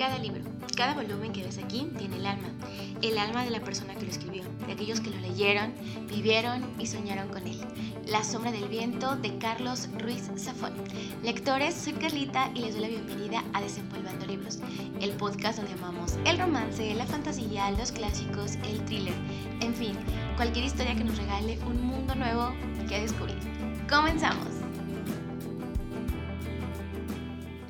Cada libro, cada volumen que ves aquí tiene el alma, el alma de la persona que lo escribió, de aquellos que lo leyeron, vivieron y soñaron con él. La sombra del viento de Carlos Ruiz Zafón. Lectores, soy Carlita y les doy la bienvenida a Desempolvando Libros, el podcast donde amamos el romance, la fantasía, los clásicos, el thriller, en fin, cualquier historia que nos regale un mundo nuevo que descubrir. Comenzamos.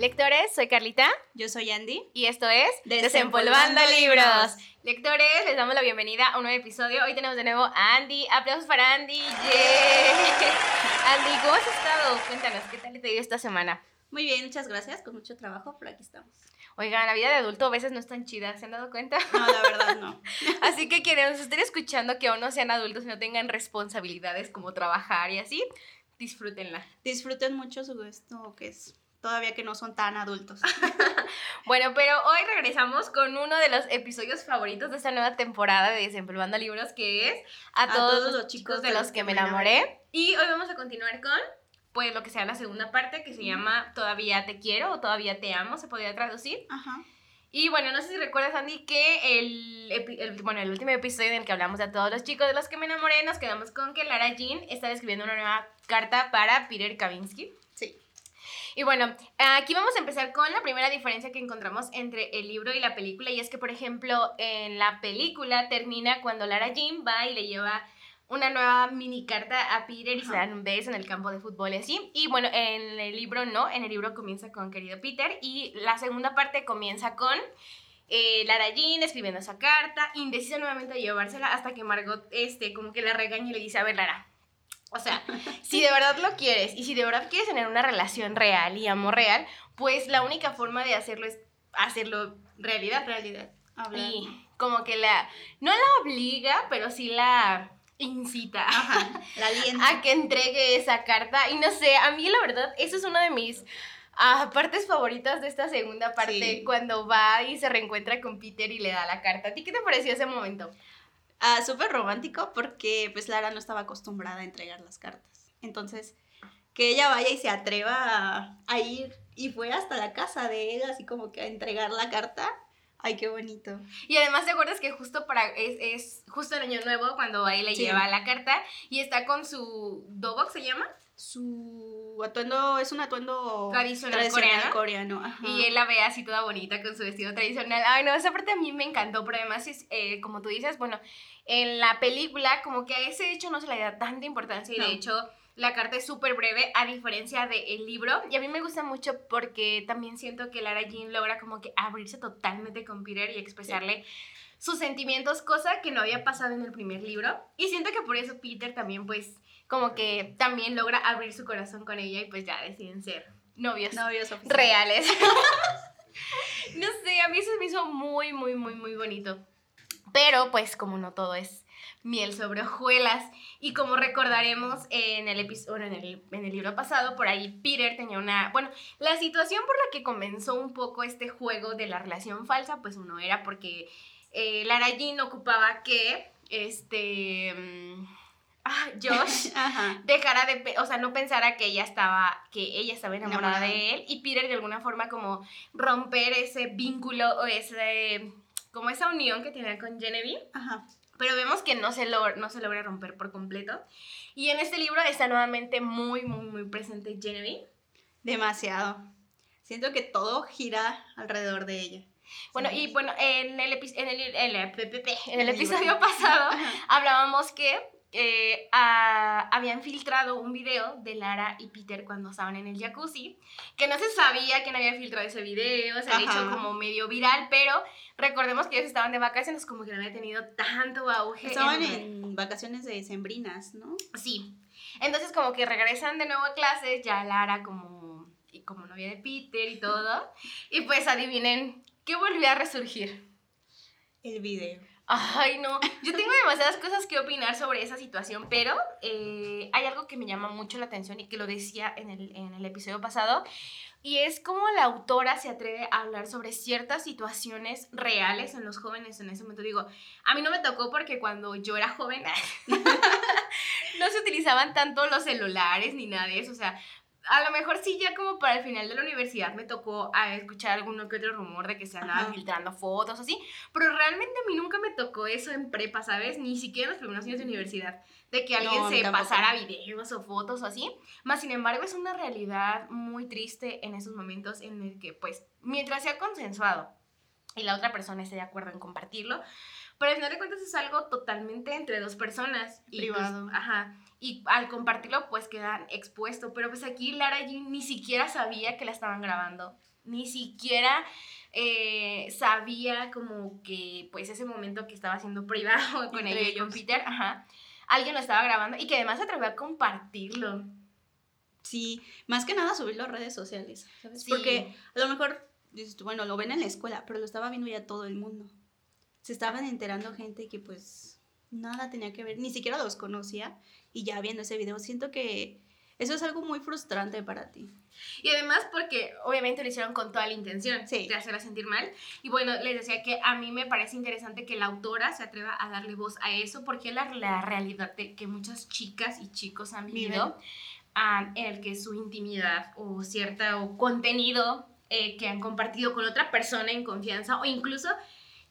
Lectores, soy Carlita. Yo soy Andy. Y esto es Desempolvando Libros. Lectores, les damos la bienvenida a un nuevo episodio. Hoy tenemos de nuevo a Andy. Aplausos para Andy. ¡Yeah! Andy, ¿cómo has estado? Cuéntanos, ¿qué tal te dio esta semana? Muy bien, muchas gracias. Con mucho trabajo, pero aquí estamos. Oigan, la vida de adulto a veces no es tan chida, ¿se han dado cuenta? No, la verdad no. así que quienes estén escuchando que aún no sean adultos y no tengan responsabilidades como trabajar y así, disfrútenla. Disfruten mucho su esto que es todavía que no son tan adultos. bueno, pero hoy regresamos con uno de los episodios favoritos de esta nueva temporada de Desempolvando Libros, que es A, todos, los chicos de los que me enamoré. Y hoy vamos a continuar con, pues, lo que sea la segunda parte, que se llama Todavía te quiero o Todavía te amo, se podría traducir. Ajá. Y bueno, no sé si recuerdas, Andy, que el, el, bueno, el último episodio en el que hablamos de a todos los chicos de los que me enamoré, nos quedamos con que Lara Jean está escribiendo una nueva carta para Peter Kavinsky. Y bueno, aquí vamos a empezar con la primera diferencia que encontramos entre el libro y la película. Y es que, por ejemplo, en la película termina cuando Lara Jean va y le lleva una nueva mini carta a Peter y se dan un beso en el campo de fútbol y así. Y bueno, en el libro no, en el libro comienza con querido Peter y la segunda parte comienza con eh, Lara Jean escribiendo esa carta, indecisa nuevamente de llevársela hasta que Margot este, como que la regaña y le dice, a ver Lara, o sea, si de verdad lo quieres y si de verdad quieres tener una relación real y amor real, pues la única forma de hacerlo es hacerlo realidad. Realidad. Y como que la, no la obliga, pero sí la incita la a que entregue esa carta. Y no sé, a mí la verdad, eso es una de mis ah, partes favoritas de esta segunda parte, cuando va y se reencuentra con Peter y le da la carta. ¿A ti qué te pareció ese momento? Ah, súper romántico porque pues Lara no estaba acostumbrada a entregar las cartas. Entonces, que ella vaya y se atreva a, ir y fue hasta la casa de él así como que a entregar la carta. Ay, qué bonito. Y además te acuerdas que justo para es, es justo el año nuevo cuando ahí le lleva la carta y está con su dobok se llama su atuendo es un atuendo tradicional, coreano. Y él la ve así toda bonita con su vestido tradicional. Ay, no, esa parte a mí me encantó, pero además, es, eh, como tú dices, bueno, en la película como que a ese hecho no se le da tanta importancia y de hecho la carta es súper breve a diferencia del libro. Y a mí me gusta mucho porque también siento que Lara Jean logra como que abrirse totalmente con Peter y expresarle... sus sentimientos, cosa que no había pasado en el primer libro. Y siento que por eso Peter también, pues, como que también logra abrir su corazón con ella y pues ya deciden ser novios, novios reales. no sé, a mí eso me hizo muy, muy, muy, muy bonito. Pero pues como no todo es miel sobre hojuelas y como recordaremos en el episodio en el, en el libro pasado por ahí Peter tenía una bueno la situación por la que comenzó un poco este juego de la relación falsa pues uno era porque eh, Lara Jean ocupaba que este mm, ah, Josh dejara de, o sea, no pensara que ella estaba, que ella estaba enamorada, de él y Peter de alguna forma como romper ese vínculo o ese, como esa unión que tenía con Genevieve. Ajá. Pero vemos que no se, logra, no se logra romper por completo. Y en este libro está nuevamente muy, muy, muy presente Genevieve. Demasiado. Siento que todo gira alrededor de ella. Bueno, y bueno, en el, en el, en el episodio pasado hablábamos que eh, habían filtrado un video de Lara y Peter cuando estaban en el jacuzzi, que no se sabía quién había filtrado ese video, se había hecho como medio viral, pero recordemos que ellos estaban de vacaciones, como que no había tenido tanto auge. Estaban en, vacaciones de sembrinas, ¿no? Sí. Entonces como que regresan de nuevo a clases, ya Lara como, y como novia de Peter y todo, y pues adivinen, ¿qué volvió a resurgir? El video. Ay, no. Yo tengo demasiadas cosas que opinar sobre esa situación, pero eh, hay algo que me llama mucho la atención y que lo decía en el, en el episodio pasado, y es cómo la autora se atreve a hablar sobre ciertas situaciones reales en los jóvenes en ese momento. Digo, a mí no me tocó porque cuando yo era joven no se utilizaban tanto los celulares ni nada de eso, o sea, a lo mejor sí ya como para el final de la universidad me tocó a escuchar alguno que otro rumor de que se andaban filtrando fotos así, pero realmente a mí nunca me tocó eso en prepa, ¿sabes? Ni siquiera en los primeros años de universidad, de que alguien se pasara videos o fotos o así. Más sin embargo es una realidad muy triste en esos momentos en el que pues mientras sea consensuado y la otra persona esté de acuerdo en compartirlo, pero al final de cuentas es algo totalmente entre dos personas. Y pues, Privado. ajá. Y al compartirlo, pues quedan expuesto. Pero pues aquí Lara Jean ni siquiera sabía que la estaban grabando. Ni siquiera eh, sabía como que, pues ese momento que estaba siendo privado con ella y John Peter, ajá. Alguien lo estaba grabando y que además se atrevió a compartirlo. Sí, más que nada subirlo a redes sociales, ¿sabes? Porque a lo mejor dices tú, bueno, lo ven en la escuela, pero lo estaba viendo ya todo el mundo se estaban enterando gente que pues nada tenía que ver, ni siquiera los conocía y ya viendo ese video siento que eso es algo muy frustrante para ti. Y además porque obviamente lo hicieron con toda la intención de hacerla sentir mal. Y bueno, les decía que a mí me parece interesante que la autora se atreva a darle voz a eso porque es la, la realidad de que muchas chicas y chicos han vivido en el que su intimidad o cierto contenido eh, que han compartido con otra persona en confianza o incluso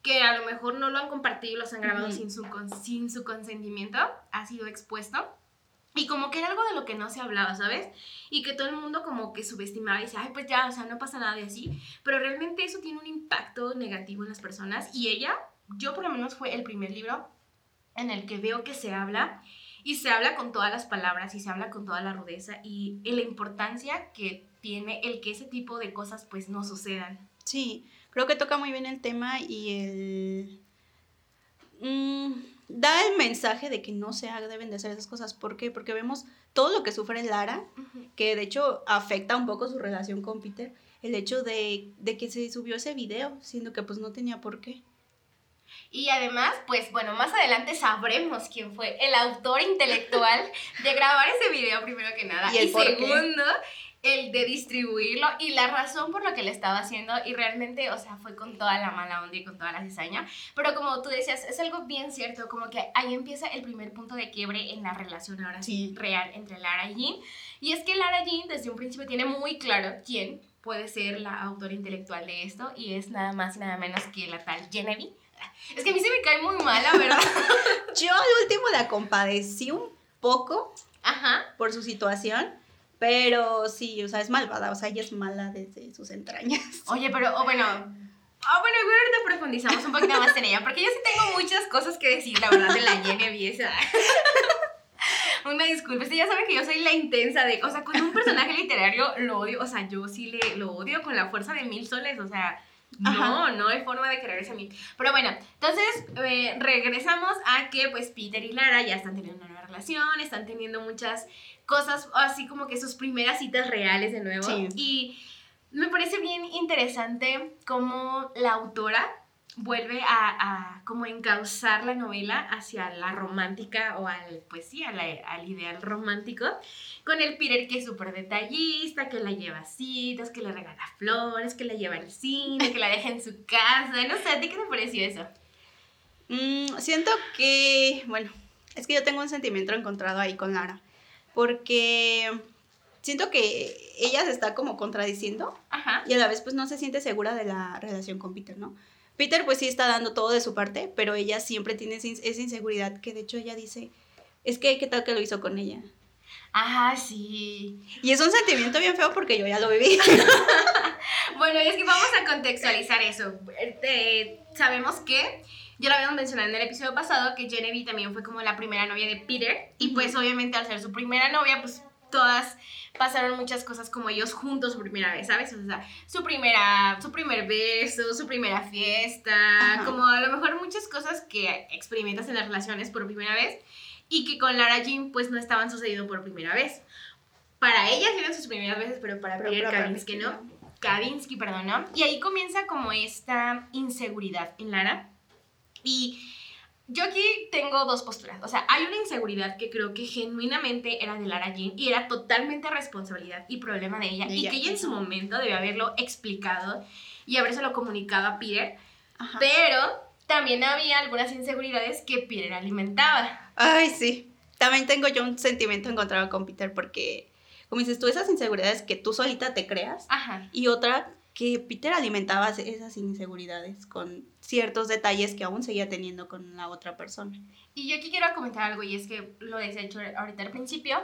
que a lo mejor no lo han compartido y los han grabado sin, su, sin su consentimiento, ha sido expuesto. Y como que era algo de lo que no se hablaba, ¿sabes? Y que todo el mundo como que subestimaba y decía, ay, pues ya, o sea, no pasa nada de así. Pero realmente eso tiene un impacto negativo en las personas. Y ella, yo por lo menos fue el primer libro en el que veo que se habla y se habla con todas las palabras y se habla con toda la rudeza y, y la importancia que tiene el que ese tipo de cosas pues no sucedan. Sí, creo que toca muy bien el tema y el... Mm, da el mensaje de que no se deben de hacer esas cosas. ¿Por qué? Porque vemos todo lo que sufre Lara, que de hecho afecta un poco su relación con Peter, el hecho de, de que se subió ese video, siendo que pues no tenía por qué. Y además, pues bueno, más adelante sabremos quién fue el autor intelectual de grabar ese video primero que nada. Y, segundo, el de distribuirlo y la razón por la que le estaba haciendo y realmente, o sea, fue con toda la mala onda y con toda la cizaña, pero como tú decías, es algo bien cierto, como que ahí empieza el primer punto de quiebre en la relación ahora sí, real entre Lara y Jean, y es que Lara Jean desde un principio tiene muy claro quién puede ser la autora intelectual de esto y es nada más y nada menos que la tal Genevieve. Es que a mí se me cae muy mala, ¿verdad? Yo al último la compadecí un poco Ajá. por su situación, pero sí, o sea, es malvada, o sea, ella es mala desde sus entrañas. Oye, pero, oh, bueno, Ah, bueno, igual ahorita profundizamos un poquito más en ella, porque yo sí tengo muchas cosas que decir, la verdad, de la Genevieve. Una disculpa, ya saben que yo soy la intensa de, o sea, con un personaje literario lo odio, o sea, yo sí le, lo odio con la fuerza de mil soles, o sea, no, no hay forma de quererse a mí. Pero bueno, entonces eh, regresamos a que pues Peter y Lara ya están teniendo una nueva relación, están teniendo muchas cosas así como que sus primeras citas reales de nuevo. Y me parece bien interesante cómo la autora vuelve a, como encauzar la novela hacia la romántica o al, pues sí, al ideal romántico, con el Peter que es súper detallista, que la lleva a citas, que le regala flores, que la lleva al cine, que la deja en su casa, no sé, ¿a ti qué te pareció eso? Mm, siento que, bueno, es que yo tengo un sentimiento encontrado ahí con Lara porque siento que ella se está como contradiciendo y a la vez pues no se siente segura de la relación con Peter, ¿no? Peter pues sí está dando todo de su parte, pero ella siempre tiene esa inseguridad que de hecho ella dice, es que qué tal que lo hizo con ella. Ah, sí. Y es un sentimiento bien feo porque yo ya lo viví. bueno, es que vamos a contextualizar eso. Eh, sabemos que ya lo habíamos mencionado en el episodio pasado que Genevieve también fue como la primera novia de Peter y pues obviamente al ser su primera novia pues todas pasaron muchas cosas como ellos juntos su primera vez, ¿sabes? O sea, su primera, su primer beso, su primera fiesta, como a lo mejor muchas cosas que experimentas en las relaciones por primera vez y que con Lara Jean pues no estaban sucediendo por primera vez. Para ellas eran sus primeras veces, pero para Peter Kavinsky no. Kavinsky, perdón, ¿no? Y ahí comienza como esta inseguridad en Lara y yo aquí tengo dos posturas. O sea, hay una inseguridad que creo que genuinamente era de Lara Jean y era totalmente responsabilidad y problema de ella. y que ella en su momento debió haberlo explicado y habérselo comunicado a Peter. Pero también había algunas inseguridades que Peter alimentaba. Ay, sí. También tengo yo un sentimiento encontrado con Peter porque como dices tú, esas inseguridades que tú solita te creas. Ajá. Y otra que Peter alimentaba esas inseguridades con ciertos detalles que aún seguía teniendo con la otra persona. Y yo aquí quiero comentar algo, y es que lo he hecho ahorita al principio.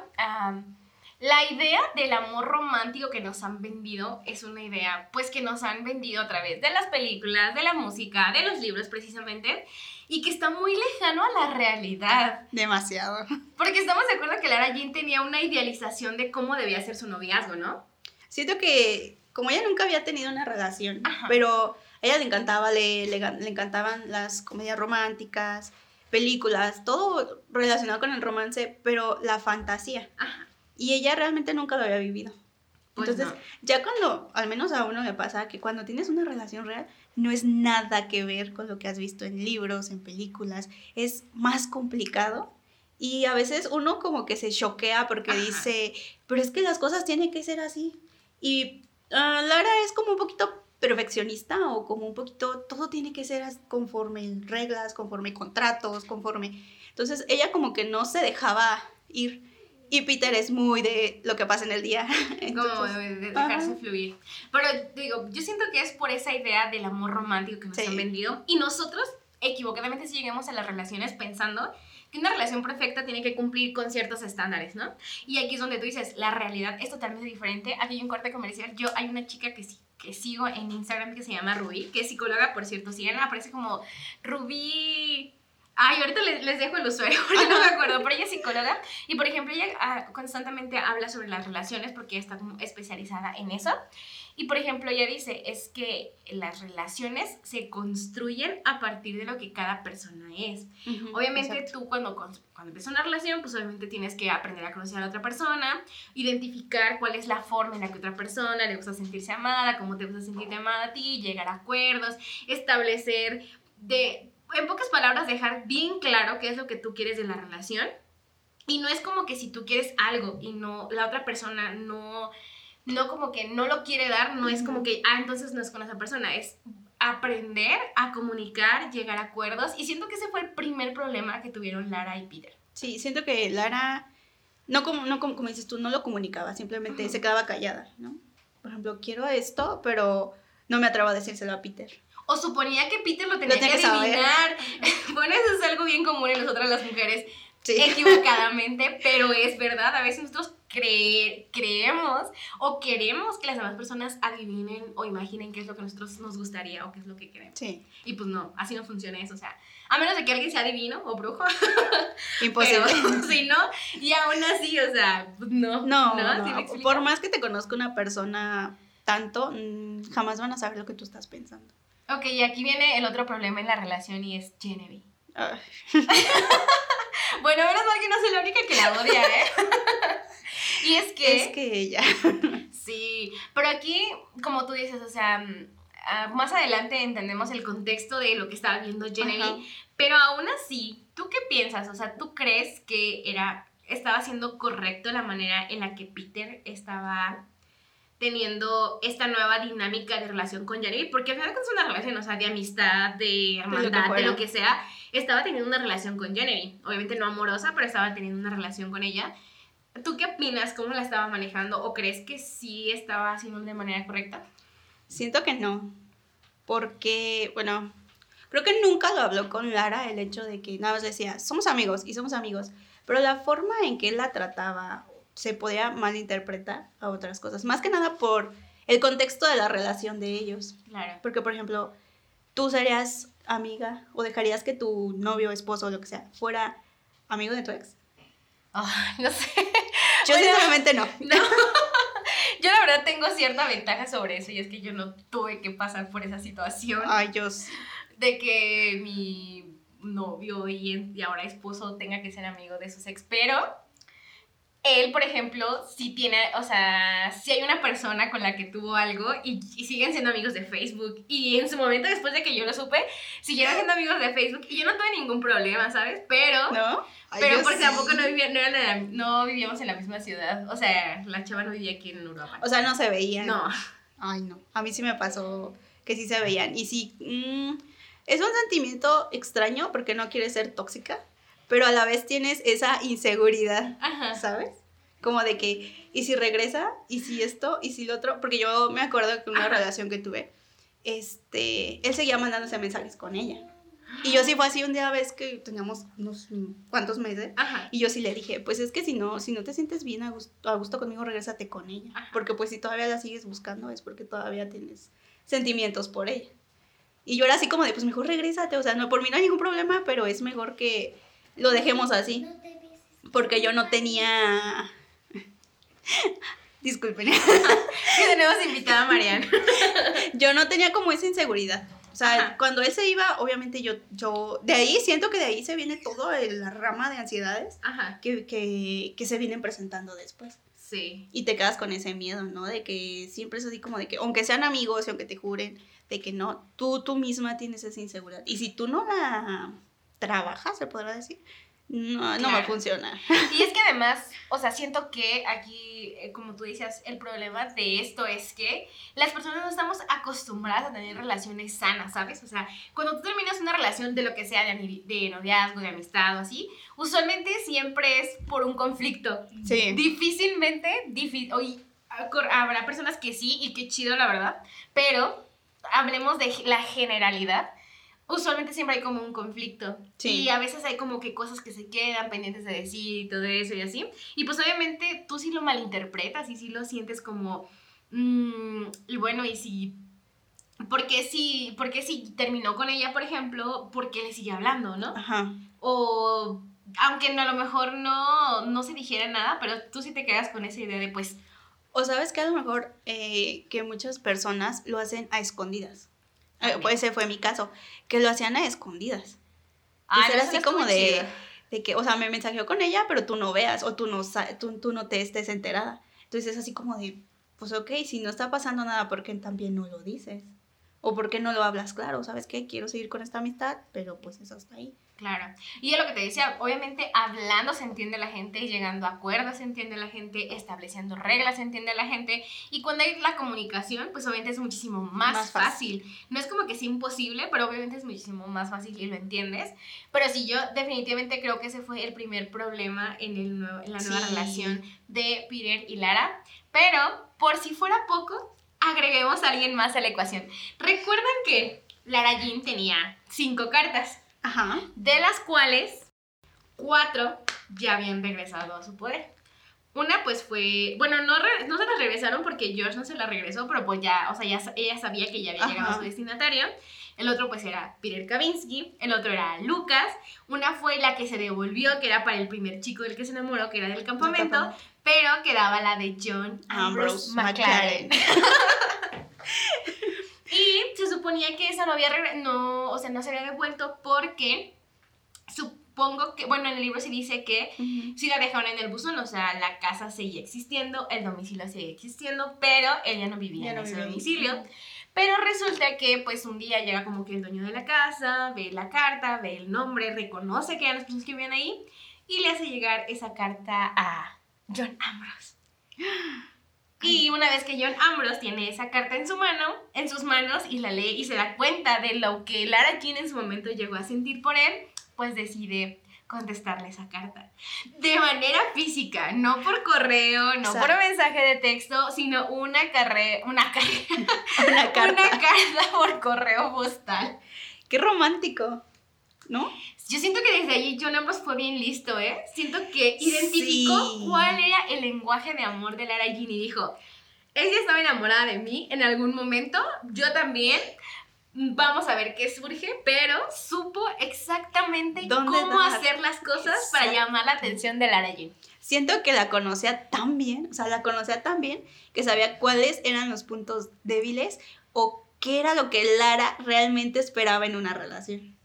la idea del amor romántico que nos han vendido es una idea, pues que nos han vendido a través de las películas, de la música, de los libros precisamente, y que está muy lejano a la realidad. Demasiado. Porque estamos de acuerdo que Lara Jean tenía una idealización de cómo debía ser su noviazgo, ¿no? Siento que como ella nunca había tenido una relación, pero a ella le encantaba, le, le, encantaban las comedias románticas, películas, todo relacionado con el romance, pero la fantasía. Y ella realmente nunca lo había vivido. Pues Entonces, ya cuando, al menos a uno me pasa que cuando tienes una relación real, no es nada que ver con lo que has visto en libros, en películas, es más complicado. Y a veces uno como que se choquea porque dice, pero es que las cosas tienen que ser así. Y Ah, Lara es como un poquito perfeccionista o como un poquito, todo tiene que ser conforme reglas, conforme contratos, conforme... Entonces ella como que no se dejaba ir. Y Peter es muy de lo que pasa en el día. como de, dejarse fluir. Pero digo, yo siento que es por esa idea del amor romántico que nos han vendido. Y nosotros, equivocadamente, si llegamos a las relaciones pensando que una relación perfecta tiene que cumplir con ciertos estándares, ¿no? Y aquí es donde tú dices, la realidad es totalmente diferente. Aquí hay un corte comercial. Yo, hay una chica que sí que sigo en Instagram que se llama Rubí, que es psicóloga, por cierto, sí, aparece como Rubí Ay, ahorita les, dejo el usuario no me acuerdo, pero ella es psicóloga y, por ejemplo, ella ah, constantemente habla sobre las relaciones porque está como especializada en eso. Y, por ejemplo, ella dice, es que las relaciones se construyen a partir de lo que cada persona es. obviamente tú cuando, cuando empiezas una relación, pues obviamente tienes que aprender a conocer a la otra persona, identificar cuál es la forma en la que otra persona le gusta sentirse amada, cómo te gusta sentirte amada a ti, llegar a acuerdos, establecer de en pocas palabras, dejar bien claro qué es lo que tú quieres de la relación. Y no es como que si tú quieres algo y no, la otra persona no, no como que no lo quiere dar, no es como que, ah, entonces no es con esa persona, es aprender a comunicar, llegar a acuerdos. Y siento que ese fue el primer problema que tuvieron Lara y Peter. Sí, siento que Lara, no como, no como, dices tú, no lo comunicaba, simplemente se quedaba callada, ¿no? Por ejemplo, quiero esto, pero no me atrevo a decírselo a Peter o suponía que Peter lo tenía que adivinar. bueno, eso es algo bien común en nosotras las mujeres. equivocadamente, pero es verdad, a veces nosotros creemos o queremos que las demás personas adivinen o imaginen qué es lo que nosotros nos gustaría o qué es lo que queremos. Sí. Y pues no, así no funciona eso, o sea, a menos de que alguien sea adivino o brujo. Imposible. si no, y aún así, o sea, pues no. No, no, por más que te conozca una persona tanto, mm, jamás van a saber lo que tú estás pensando. Ok, y aquí viene el otro problema en la relación y es Genevieve. bueno, menos mal que no soy la única que la odia, ¿eh? y es que... Es que ella. sí, pero aquí, como tú dices, o sea, mm, ah, más adelante entendemos el contexto de lo que estaba viendo Genevieve, pero aún así, ¿tú qué piensas? O sea, ¿tú crees que era, estaba siendo correcto la manera en la que Peter estaba teniendo esta nueva dinámica de relación con Janelle, porque al final es una relación, o sea, de amistad, de hermandad, de lo que, sea, estaba teniendo una relación con Genevieve, obviamente no amorosa, pero estaba teniendo una relación con ella. ¿Tú qué opinas? ¿Cómo la estaba manejando? ¿O crees que sí estaba haciendo de manera correcta? Siento que no, porque, bueno, creo que nunca lo habló con Lara el hecho de que nada más decía, somos amigos y somos amigos, pero la forma en que él la trataba se podía malinterpretar a otras cosas. Más que nada por el contexto de la relación de ellos. Claro. Porque, por ejemplo, tú serías amiga o dejarías que tu novio, esposo o lo que sea fuera amigo de tu ex. no sé. Yo sinceramente no. No. Yo la verdad tengo cierta ventaja sobre eso y es que yo no tuve que pasar por esa situación. Ay, sí. De que mi novio y, y ahora esposo tenga que ser amigo de sus ex, pero él, por ejemplo, si tiene, o sea, si hay una persona con la que tuvo algo y, siguen siendo amigos de Facebook. Y en su momento, después de que yo lo supe, siguieron siendo amigos de Facebook y yo no tuve ningún problema, ¿sabes? Pero... ¿No? pero porque tampoco no, no, vivíamos en la misma ciudad. O sea, la chava no vivía aquí en Europa. O sea, no se veían. No. Ay, no. A mí sí me pasó que sí se veían. Y sí, mm, es un sentimiento extraño porque no quieres ser tóxica pero a la vez tienes esa inseguridad, ¿sabes? como de que, ¿y si regresa? ¿Y si esto? ¿Y si lo otro? Porque yo me acuerdo que una relación que tuve, este, él seguía mandándose mensajes con ella. Y yo sí fue así un día, vez que teníamos unos cuantos meses. Y yo sí le dije, pues es que si no, si no te sientes bien a gusto, a gusto conmigo, regrésate con ella. Porque pues si todavía la sigues buscando es porque todavía tienes sentimientos por ella. Y yo era así como de, pues mejor regrésate. O sea, no, por mí no hay ningún problema, pero es mejor que lo dejemos así. Porque yo no tenía... Disculpen. tenemos invitada a Mariana. yo no tenía como esa inseguridad. O sea, cuando él se iba, obviamente yo, yo, de ahí siento que de ahí se viene todo la rama de ansiedades Que, que, que se vienen presentando después. Sí. Y te quedas con ese miedo, ¿no? De que siempre es así como de que, aunque sean amigos y aunque te juren, de que no, tú, tú misma tienes esa inseguridad. Y si tú no la trabajas, se podrá decir, no, no va a funcionar. Y es que además, o sea, siento que aquí, eh, como tú dices, el problema de esto es que las personas no estamos acostumbradas a tener relaciones sanas, ¿sabes? O sea, cuando tú terminas una relación de lo que sea, de, de noviazgo, de amistad o así, usualmente siempre es por un conflicto. Sí. Difícilmente, difícil, habrá personas que sí y qué chido, la verdad, pero hablemos de la generalidad usualmente siempre hay como un conflicto. Y a veces hay como que cosas que se quedan pendientes de decir y todo eso y así. Y pues obviamente tú sí lo malinterpretas y sí lo sientes como, mm, y bueno, y si... ¿Por qué, si, porque si terminó con ella, por ejemplo, por qué le sigue hablando, no? Ajá. O aunque a lo mejor no, no se dijera nada, pero tú sí te quedas con esa idea de pues... O sabes que a lo mejor eh, que muchas personas lo hacen a escondidas. Eh, pues ese fue mi caso, que lo hacían a escondidas. Ah, era así como de, de, que, o sea, me mensajeó con ella, pero tú no veas o tú no, tú, tú no te estés enterada. Entonces es así como de, pues ok, si no está pasando nada, ¿por qué también no lo dices? ¿O por qué no lo hablas claro? ¿Sabes qué? Quiero seguir con esta amistad, pero pues eso está ahí. Claro. Y es lo que te decía, obviamente hablando se entiende la gente, llegando a acuerdos se entiende la gente, estableciendo reglas se entiende la gente. Y cuando hay la comunicación, pues obviamente es muchísimo más, fácil. No es como que sea imposible, pero obviamente es muchísimo más fácil y lo entiendes. Pero sí, yo definitivamente creo que ese fue el primer problema en, el en la nueva relación de Peter y Lara. Pero por si fuera poco, agreguemos a alguien más a la ecuación. Recuerdan que Lara Jean tenía cinco cartas. Ajá. De las cuales cuatro ya habían regresado a su poder. Una pues fue, bueno, no, no se las regresaron porque George no se la regresó, pero pues ya, o sea, ya, ella sabía que ya había llegado a su destinatario. El otro pues era Peter Kavinsky, el otro era Lucas, una fue la que se devolvió, que era para el primer chico del que se enamoró, que era del campamento, pero quedaba la de John Ambrose, McLaren. Y se suponía que esa no había no, o sea, no se había devuelto porque supongo que, bueno, en el libro se dice que sí la dejaron en el buzón, o sea, la casa seguía existiendo, el domicilio seguía existiendo, pero ella no vivía en ese domicilio. Pero resulta que pues un día llega como que el dueño de la casa, ve la carta, ve el nombre, reconoce que eran las personas que vivían ahí y le hace llegar esa carta a John Ambrose. Y una vez que John Ambrose tiene esa carta en su mano, en sus manos, y la lee y se da cuenta de lo que Lara Jean en su momento llegó a sentir por él, pues decide contestarle esa carta. De manera física, no por correo, no por mensaje de texto, sino una carrera, una, una, carta. una carta por correo postal. Qué romántico. ¿no? Yo siento que desde allí John Ambrose fue bien listo, ¿eh? Siento que identificó cuál era el lenguaje de amor de Lara Jean y dijo, ella estaba enamorada de mí en algún momento, yo también, vamos a ver qué surge, pero supo exactamente cómo hacer las cosas para llamar la atención de Lara Jean. Siento que la conocía tan bien, o sea, la conocía tan bien que sabía cuáles eran los puntos débiles o qué era lo que Lara realmente esperaba en una relación.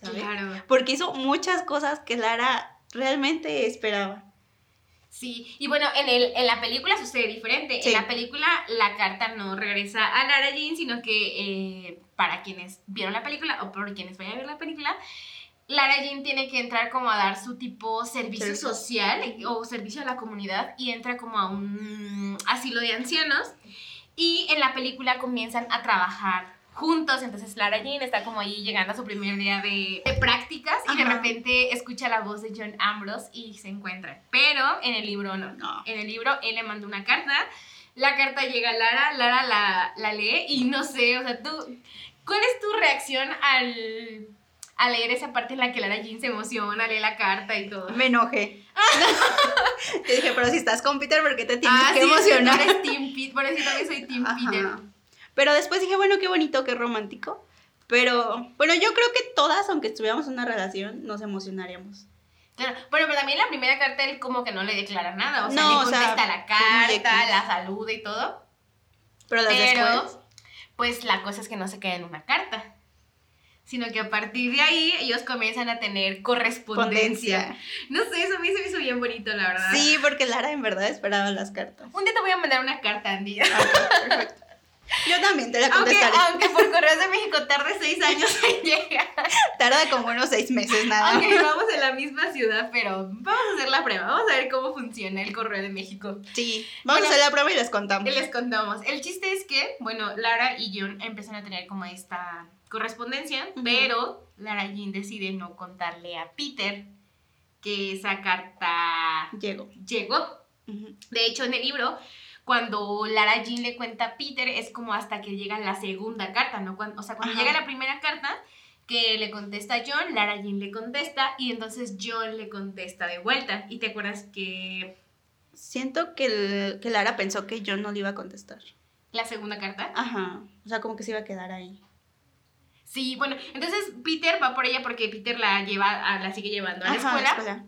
Claro. Porque hizo muchas cosas que Lara realmente esperaba. Sí, y bueno, en, el, en la película sucede diferente. En la película la carta no regresa a Lara Jean, sino que eh, para quienes vieron la película o por quienes vayan a ver la película, Lara Jean tiene que entrar como a dar su tipo servicio social o servicio a la comunidad y entra como a un asilo de ancianos y en la película comienzan a trabajar juntos. Entonces Lara Jean está como ahí llegando a su primer día de, prácticas y de repente escucha la voz de John Ambrose y se encuentran. Pero en el libro no. no. En el libro él le manda una carta. La carta llega a Lara, Lara la, la lee y no sé, o sea, tú, ¿cuál es tu reacción al a leer esa parte en la que Lara Jean se emociona, lee la carta y todo. Me enojé. Te dije, pero si estás con Peter, ¿por qué te tienes ah, que emocionar? Eres team Peter, por eso también soy Team Peter. Pero después dije, bueno, qué bonito, qué romántico. Pero, bueno, yo creo que todas, aunque estuviéramos en una relación, nos emocionaríamos. Claro, bueno, pero también la primera carta él como que no le declara nada, o sea, le contesta la carta, la saluda y todo. Pero, las pero pues la cosa es que no se queda en una carta sino que a partir de ahí ellos comienzan a tener correspondencia. No sé, eso a mí se me hizo bien bonito, la verdad. Sí, porque Lara en verdad esperaba las cartas. Un día te voy a mandar una carta, Andy. perfecto. Yo también te la contestaré. Aunque, aunque por Correos de México tarde seis años en llegar. Tarda como unos seis meses nada. Aunque vivamos en la misma ciudad, pero vamos a hacer la prueba. Vamos a ver cómo funciona el Correo de México. Sí, vamos a hacer la prueba y les contamos. Y les contamos. El chiste es que, bueno, Lara y John empiezan a tener como esta correspondencia, pero Lara Jean decide no contarle a Peter que esa carta llegó. llegó. De hecho, en el libro, cuando Lara Jean le cuenta a Peter, es como hasta que llega la segunda carta, ¿no? Cuando, o sea, cuando llega la primera carta, que le contesta a John, Lara Jean le contesta y entonces John le contesta de vuelta. ¿Y te acuerdas que...? Siento que, que Lara pensó que John no le iba a contestar. ¿La segunda carta? Ajá, o sea, como que se iba a quedar ahí. Sí, bueno, entonces Peter va por ella porque Peter la lleva, la sigue llevando a la, escuela.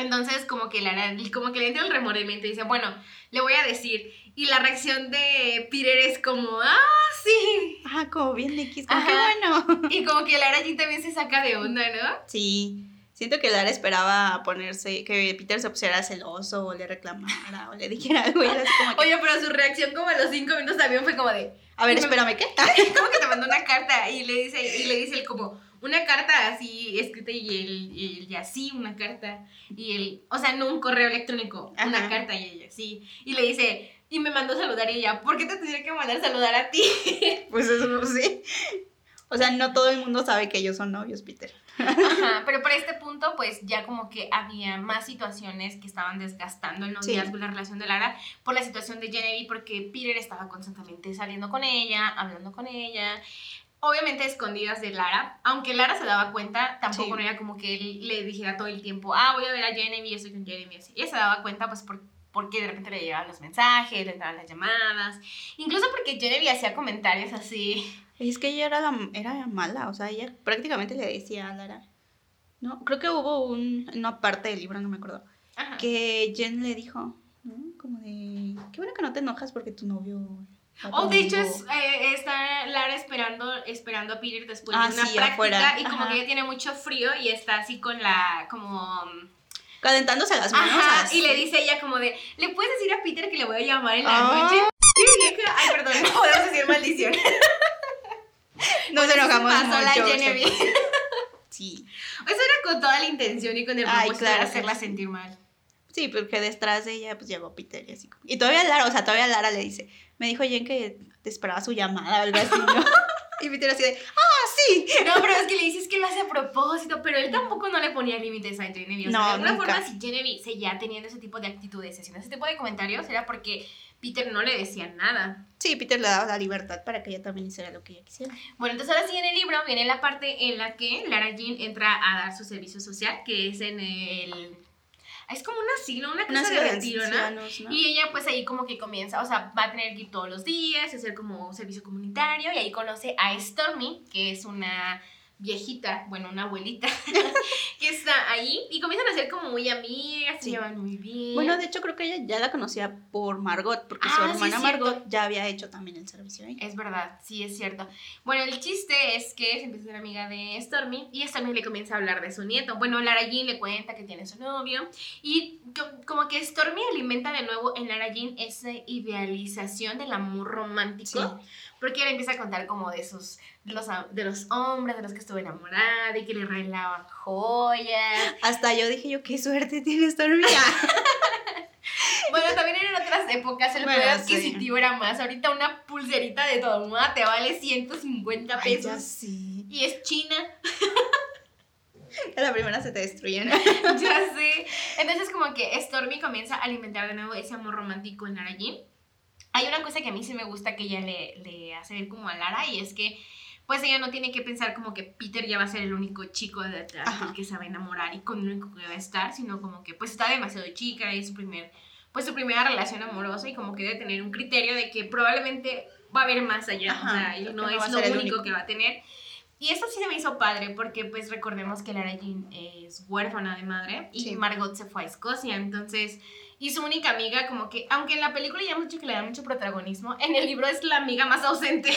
Entonces, como que, la, como que le entra el remordimiento y dice, bueno, le voy a decir. Y la reacción de Peter es como, ah, sí. Ah, como bien de X, como que bueno. Y como que Lara allí también se saca de onda, ¿no? Sí. Siento que Lara esperaba ponerse, que Peter se pusiera celoso o le reclamara o le dijera algo. Oye, pero su reacción como a los cinco minutos también fue como de... A ver, espérame, ¿qué? como que te mandó una carta y le dice, y le dice él como, una carta así escrita y él, y él así, una carta. Y él, o sea, no un correo electrónico, una carta y ella sí. Y le dice, y me mandó saludar y ella, ¿por qué te tendría que mandar saludar a ti? Pues eso sí. O sea, no todo el mundo sabe que ellos son novios, Peter. Ajá, pero por este punto, pues ya como que había más situaciones que estaban desgastando el noviazgo y la relación de Lara por la situación de Genevieve, porque Peter estaba constantemente saliendo con ella, hablando con ella. Obviamente escondidas de Lara, aunque Lara se daba cuenta, tampoco no era como que él le dijera todo el tiempo, ah, voy a ver a Genevieve, estoy con Genevieve, así. Ella se daba cuenta, pues, por, porque de repente le llegaban los mensajes, le entraban las llamadas, incluso porque Genevieve hacía comentarios así es que ella era, era mala, o sea, ella prácticamente le decía a Lara, ¿no? Creo que hubo un, una parte del libro, no me acuerdo, que Jen le dijo, ¿no? Como de, qué bueno que no te enojas porque tu novio... Oh, de hecho, es, eh, está Lara esperando, esperando a Peter después de ah, una práctica y como que ella tiene mucho frío y está así con la, como calentándose las manos. Ajá, y le dice ella como de, ¿le puedes decir a Peter que le voy a llamar en la ah. noche? Ay, perdón, no podemos decir maldición. Nos enojamos pasó la Genevieve. sí. Eso era con toda la intención y con el propósito de hacerla sentir mal. Sí, porque detrás de ella pues llegó Peter y así. Y todavía Lara, o sea, todavía Lara le dice, me dijo Jen que te esperaba su llamada o algo así, ¿no? y Peter así de, ¡ah, sí! No, pero es que le dices que lo hace a propósito, pero él tampoco no le ponía límites a Genevieve. O sea, no, de alguna forma, si Genevieve seguía teniendo ese tipo de actitudes, haciendo ese tipo de comentarios, era porque Peter no le decía nada. Sí, Peter le daba la libertad para que ella también hiciera lo que ella quisiera. Bueno, entonces ahora sí en el libro viene la parte en la que Lara Jean entra a dar su servicio social, que es en el... Es como un asilo, una casa de retiro, ¿no? Y ella pues ahí como que comienza, o sea, va a tener que ir todos los días, hacer como un servicio comunitario y ahí conoce a Stormy, que es una viejita, bueno, una abuelita, que está ahí y comienzan a ser como muy amigas, se llevan muy bien. Bueno, de hecho creo que ella ya la conocía por Margot, porque su ah, hermana Margot ya había hecho también el servicio ahí. Es verdad, sí, es cierto. Bueno, el chiste es que se empieza a ser amiga de Stormy y Stormy le comienza a hablar de su nieto. Bueno, Lara Jean le cuenta que tiene su novio y como que Stormy alimenta de nuevo en Lara Jean esa idealización del amor romántico. Porque él empieza a contar como de sus, de los, de los hombres de los que estuvo enamorada y que le regalaban joyas. Hasta yo dije yo, qué suerte tiene esta Bueno, también en otras épocas el poder adquisitivo era más. Ahorita una pulserita de Todoma te vale 150 pesos. Ay, sí. Y es China. A la primera se te destruyen. ya sé. Entonces como que Stormy comienza a alimentar de nuevo ese amor romántico en Jean. Hay una cosa que a mí sí me gusta que ella le, le hace ver como a Lara y es que pues ella no tiene que pensar como que Peter ya va a ser el único chico de atrás que se va a enamorar y con el único que va a estar, sino como que pues está demasiado chica y es su primer, pues su primera relación amorosa y como que debe tener un criterio de que probablemente va a haber más allá, o sea, y no, es lo único que va a tener. Y eso sí se me hizo padre porque pues recordemos que Lara Jean es huérfana de madre y Margot se fue a Escocia, entonces y su única amiga como que, aunque en la película ya hemos dicho que le da mucho protagonismo, en el libro es la amiga más ausente.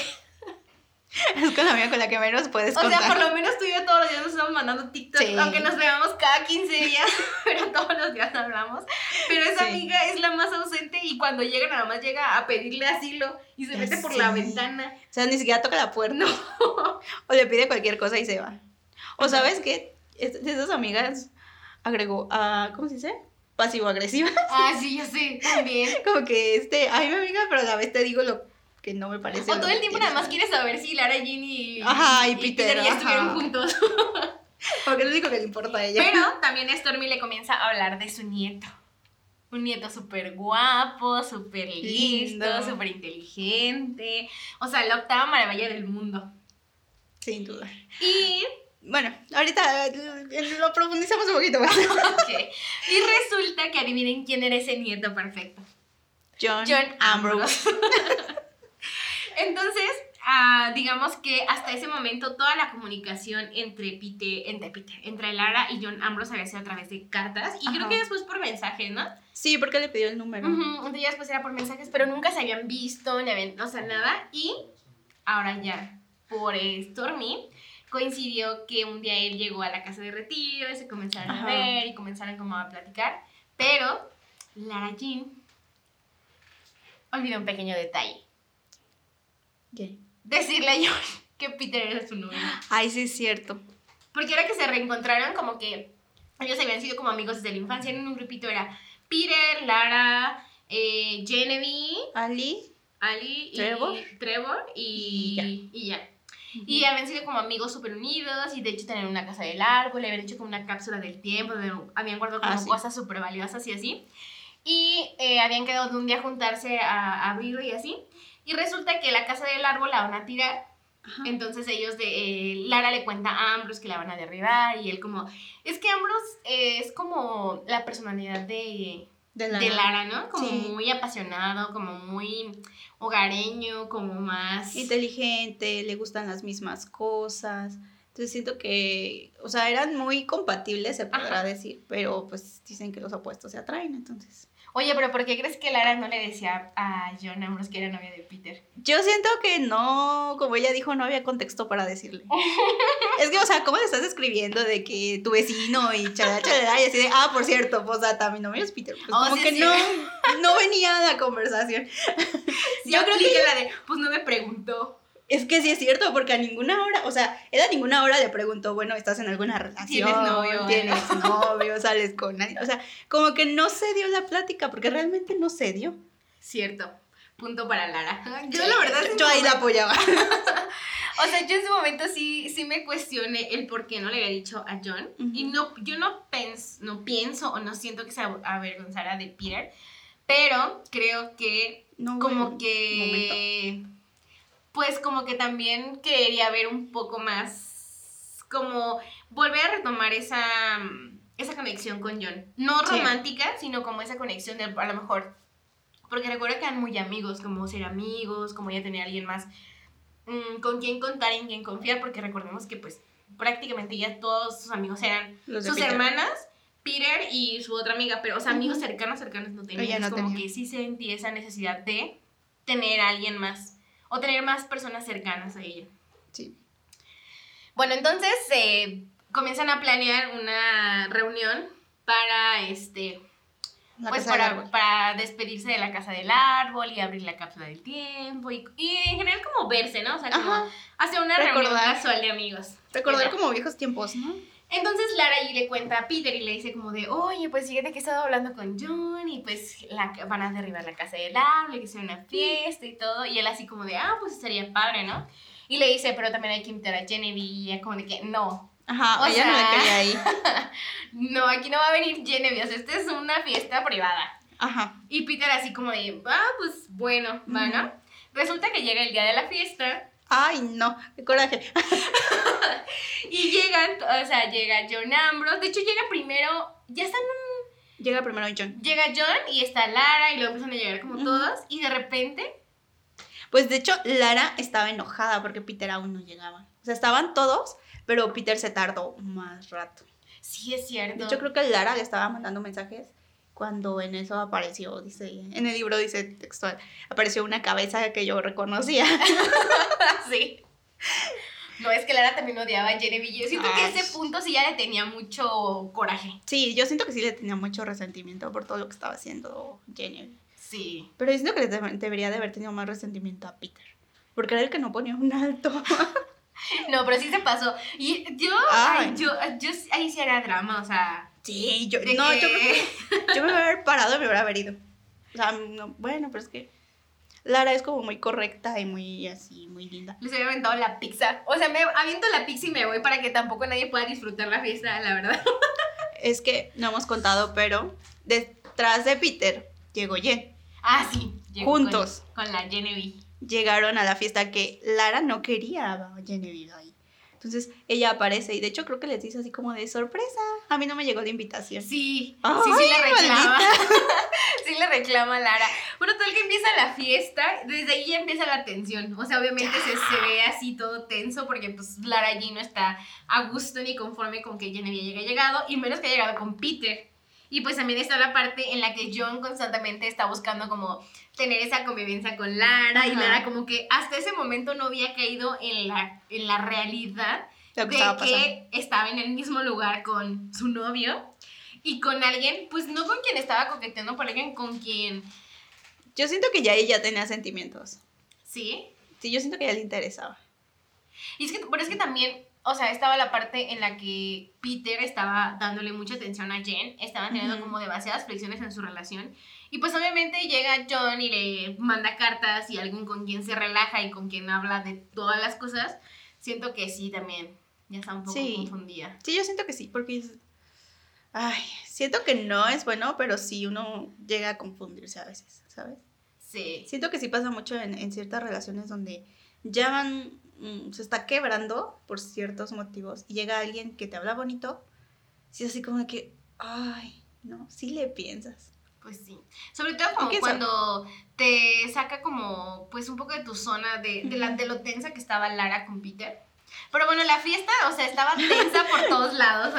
Es con la amiga con la que menos puedes contar. O sea, por lo menos tú y yo todos los días nos estamos mandando TikTok, aunque nos veamos cada 15 días, pero todos los días hablamos. Pero esa amiga es la más ausente y cuando llega nada más llega a pedirle asilo y se mete por la ventana. O sea, ni siquiera toca la puerta. No. O le pide cualquier cosa y se va. O sabes qué, de esas amigas agregó a, ¿cómo se dice? Pasivo-agresiva. Ah, sí, yo sé, también. Como que, este, ay, mi amiga, pero a la vez te digo lo que no me parece. O todo el tiempo nada más quieres saber si Lara Jean y, ajá, y, Peter, ya estuvieron juntos. Porque es lo único que le importa a ella. Pero también Stormy le comienza a hablar de su nieto. Un nieto súper guapo, súper listo, súper inteligente. O sea, la octava maravilla del mundo. Sin duda. Y bueno, ahorita eh, lo profundizamos un poquito más. okay. Y resulta que adivinen quién era ese nieto perfecto. John, John Ambrose. Entonces, ah, digamos que hasta ese momento toda la comunicación entre Peter, entre Peter, entre Lara y John Ambrose había sido a través de cartas y creo que después por mensajes, ¿no? Sí, porque le pidió el número. Uh Entonces después era por mensajes, pero nunca se habían visto, ni habían, o sea, nada. Y ahora ya, por Stormy, coincidió que un día él llegó a la casa de retiro y se comenzaron a ver y comenzaron como a platicar, pero Lara Jean olvidó un pequeño detalle. ¿Qué? Decirle a John que Peter era su novio. Ay, sí es cierto. Porque era que se reencontraron como que ellos habían sido como amigos desde la infancia. En un grupito era Peter, Lara, eh, Genevieve, Ali, Ali y Trevor, Trevor y, y ya. Y, habían sido como amigos súper unidos y de hecho tenían una casa del árbol, le habían hecho como una cápsula del tiempo, habían guardado como ah, cosas súper valiosas y así. Y eh, habían quedado de un día juntarse a, abrirlo y así. Y resulta que la casa del árbol la van a tirar. Entonces ellos de eh, Lara le cuenta a Ambrose que la van a derribar y él como es que Ambrose es como la personalidad de de Lara, ¿no? Como muy apasionado, como muy hogareño, como más inteligente, le gustan las mismas cosas. Entonces siento que, o sea, eran muy compatibles, se podrá decir, pero pues dicen que los opuestos se atraen, entonces. Oye, pero ¿por qué crees que Lara no le decía a John Ambrose que era novia de Peter? Yo siento que no, como ella dijo, no había contexto para decirle. es que, o sea, ¿cómo le estás escribiendo de que tu vecino y chalada, chalada, y así de, ah, por cierto, pues, a mi novio es Peter. Pues oh, como que no, no venía la conversación. yo creo que la de, pues no me preguntó. Es que sí es cierto, porque a ninguna hora, o sea, él a ninguna hora le preguntó, bueno, ¿estás en alguna relación? ¿Tienes novio? ¿Tienes novio? ¿Sales con nadie? O sea, como que no se dio la plática, porque realmente no se dio. Cierto. Punto para Lara. Yo la verdad... Yo ahí la apoyaba. o sea, yo en ese momento sí, sí me cuestioné el por qué no le había dicho a John. Y no, yo no, pens, no pienso o no siento que se avergonzara de Peter, pero creo que no, como que pues como que también quería ver un poco más, como volver a retomar esa, esa conexión con John. No romántica, sino como esa conexión de a lo mejor, porque recuerdo que eran muy amigos, como ser amigos, como ya tenía alguien más mm, con quien contar y en quien confiar, porque recordemos que pues prácticamente ya todos sus amigos eran sus hermanas. Peter y su otra amiga, pero, o sea, amigos cercanos, cercanos no tenían. No como que sí sentí esa necesidad de tener a alguien más o tener más personas cercanas a ella. Sí. Bueno, entonces eh, comienzan a planear una reunión para este pues para, para, despedirse de la casa del árbol y abrir la cápsula del tiempo y, en general como verse, ¿no? O sea, como hacer una reunión casual de amigos. Recordar como viejos tiempos, ¿no? Entonces Lara ahí le cuenta a Peter y le dice como de, oye, pues fíjate que he estado hablando con John y pues la, van a derribar la casa del árbol y que sea una fiesta y todo. Y él así como de, ah, pues estaría padre, ¿no? Y le dice, pero también hay que invitar a Genevieve y ella como de que, no. Ajá, o ella no le quería ir. no, aquí no va a venir Genevieve, o sea, esta es una fiesta privada. Ajá. Y Peter así como de, ah, pues bueno, bueno. Resulta que llega el día de la fiesta Ay, no, qué coraje. y llegan, o sea, llega John Ambrose. De hecho, llega primero, ya están... Llega primero John. Llega John y está Lara y luego empiezan a llegar como todos y de repente... Pues de hecho, Lara estaba enojada porque Peter aún no llegaba. O sea, estaban todos, pero Peter se tardó más rato. Sí, es cierto. De hecho, creo que Lara le estaba mandando mensajes cuando en eso apareció, dice, en el libro dice textual, apareció una cabeza que yo reconocía. sí. No, es que Lara también odiaba a Genevieve. Yo siento que a ese punto sí ya le tenía mucho coraje. Sí, yo siento que sí le tenía mucho resentimiento por todo lo que estaba haciendo Genevieve. Sí. Pero yo siento que debería de haber tenido más resentimiento a Peter. Porque era el que no ponía un alto. no, pero sí se pasó. Y yo, ay, yo, yo ahí sí era drama, o sea Sí, yo, no, yo, yo me hubiera haber parado y me hubiera haber ido. O sea, bueno, pero es que Lara es como muy correcta y muy así, muy linda. Les había aventado la pizza. O sea, me aviento la pizza y me voy para que tampoco nadie pueda disfrutar la fiesta, la verdad. Es que no hemos contado, pero detrás de Peter llegó Jen. Ah, sí. Juntos. Con, la Genevieve. Llegaron a la fiesta que Lara no quería a Genevieve ahí. Entonces ella aparece y de hecho creo que les dice así como de sorpresa. A mí no me llegó la invitación. Sí, sí, sí le reclama. sí le reclama a Lara. Bueno, el que empieza la fiesta, desde ahí ya empieza la tensión. O sea, obviamente se, se, ve así todo tenso porque pues Lara allí no está a gusto ni conforme con que Genevieve haya llegado y menos que haya llegado con Peter. Y pues también está la parte en la que John constantemente está buscando como tener esa convivencia con Lara y Lara como que hasta ese momento no había caído en la, en la realidad de que estaba en el mismo lugar con su novio y con alguien, pues no con quien estaba coqueteando, por alguien con quien... Yo siento que ya ella tenía sentimientos. ¿Sí? Sí, yo siento que ya le interesaba. Y es que, pero es que también o sea, estaba la parte en la que Peter estaba dándole mucha atención a Jen, estaban teniendo como demasiadas fricciones en su relación. Y pues obviamente llega John y le manda cartas y alguien con quien se relaja y con quien habla de todas las cosas. Siento que sí también, ya está un poco confundida. Sí, yo siento que sí, porque Ay, siento que no es bueno, pero sí uno llega a confundirse a veces, ¿sabes? Sí. Siento que sí pasa mucho en, en ciertas relaciones donde ya van Mm, se está quebrando por ciertos motivos y llega alguien que te habla bonito, si es así como que, ay, no, sí le piensas. Pues sí. Sobre todo como cuando te saca como, pues un poco de tu zona de, de, la, de lo tensa que estaba Lara con Peter. Pero bueno, la fiesta, o sea, estaba tensa por todos lados.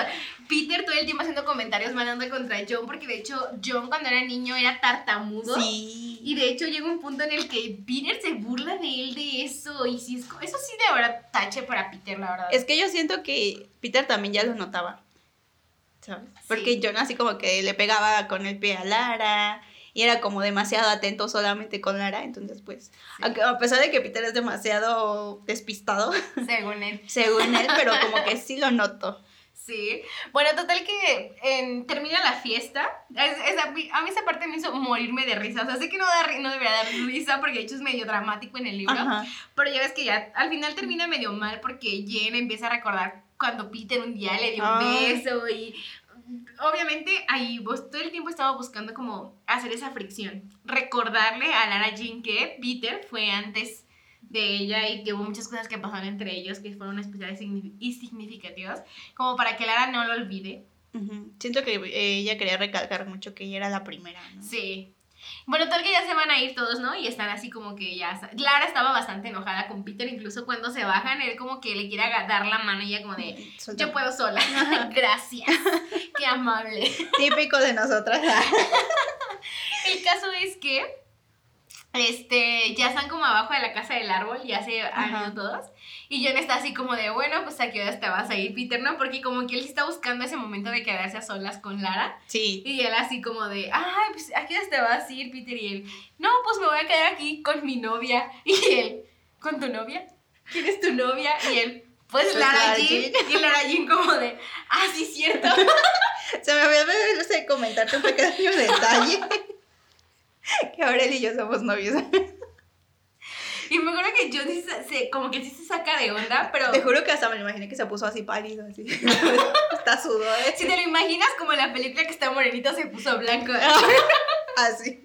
Peter todo el tiempo haciendo comentarios mandando contra John, porque de hecho John cuando era niño era tartamudo. Sí. Y de hecho llega un punto en el que Peter se burla de él de eso. Y sí, eso sí de verdad tache para Peter, la verdad. Es que yo siento que Peter también ya lo notaba. ¿Sabes? Porque John así como que le pegaba con el pie a Lara y era como demasiado atento solamente con Lara, entonces pues, a, pesar de que Peter es demasiado despistado, según él, según él, pero como que sí lo noto. Sí. Bueno, total que en, termina la fiesta. a mí esa parte me hizo morirme de risa. O sea, sé que no, da, no debería dar risa porque de hecho es medio dramático en el libro. Pero ya ves que ya al final termina medio mal porque Jen empieza a recordar cuando Peter un día le dio un beso y obviamente ahí vos todo el tiempo estaba buscando como hacer esa fricción, recordarle a Lara Jean que Peter fue antes de ella y que hubo muchas cosas que pasaron entre ellos que fueron especiales y significativas, como para que Lara no lo olvide. Siento que ella quería recalcar mucho que ella era la primera, ¿no? Sí. Bueno, tal que ya se van a ir todos, ¿no? Y están así como que ya... Clara estaba bastante enojada con Peter, incluso cuando se bajan, él como que le quiere dar la mano y ella como de, yo puedo sola. Gracias. Qué amable. Típico de nosotras. El caso es que este, ya están como abajo de la casa del árbol, ya se han ido todos. Y John está así como de, bueno, pues a qué hora te vas a ir, Peter, ¿no? Porque como que él está buscando ese momento de quedarse a solas con Lara. Sí. Y él así como de, ay, pues a qué hora te vas a ir, Peter. Y él, no, pues me voy a quedar aquí con mi novia. Y él, ¿con tu novia? ¿Quién es tu novia? Y él, Pues, pues Lara Jean. Y Lara Jean como de, ah, sí, cierto. Se me olvidó comentarte un pequeño detalle. que él y yo somos novios. Y me acuerdo que Johnny se, como que sí se saca de onda, pero... Te juro que hasta me lo imaginé que se puso así pálido, así. está sudor. ¿eh? Si te lo imaginas como en la película que está morenito se puso blanco. así.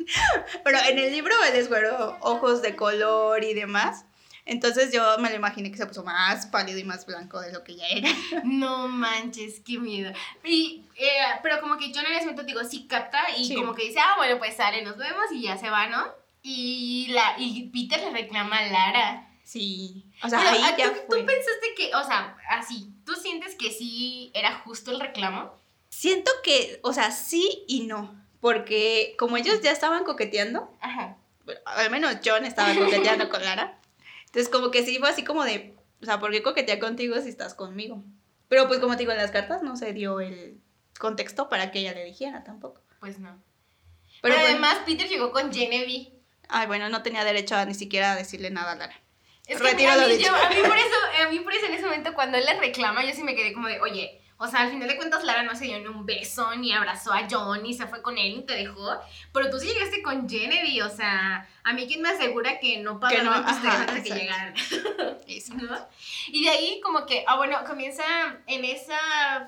Pero en el libro él es güero, ojos de color y demás. Entonces yo me lo imaginé que se puso más pálido y más blanco de lo que ya era. No manches, qué miedo. Y, eh, pero como que John en ese momento digo, sí capta y como que dice, ah, bueno, pues sale, nos vemos y ya se va, ¿no? Y, la, y Peter le reclama a Lara. Sí. O sea, ahí ya ¿tú, ¿Tú pensaste que, o sea, así, ¿tú sientes que sí era justo el reclamo? Siento que, o sea, sí y no. Porque como ellos ya estaban coqueteando, Ajá. al menos John estaba coqueteando con Lara. Entonces, como que sí fue así como de, o sea, ¿por qué coquetea contigo si estás conmigo? Pero pues como te digo, en las cartas no se dio el contexto para que ella le dijera tampoco. Pues no. Pero, además Peter llegó con Genevieve. Ay, bueno, no tenía derecho a ni siquiera decirle nada a Lara. Es que a, mí, yo, a, mí por eso, a mí por eso en ese momento cuando él le reclama, yo sí me quedé como de, oye, o sea, al final de cuentas Lara no se dio ni un beso, ni abrazó a John, ni se fue con él, ni te dejó. Pero tú sí llegaste con Genevieve, o sea, a mí quién me asegura que no pagaron no, antes de que llegaran. ¿No? Y de ahí como que, ah, bueno, comienza en esa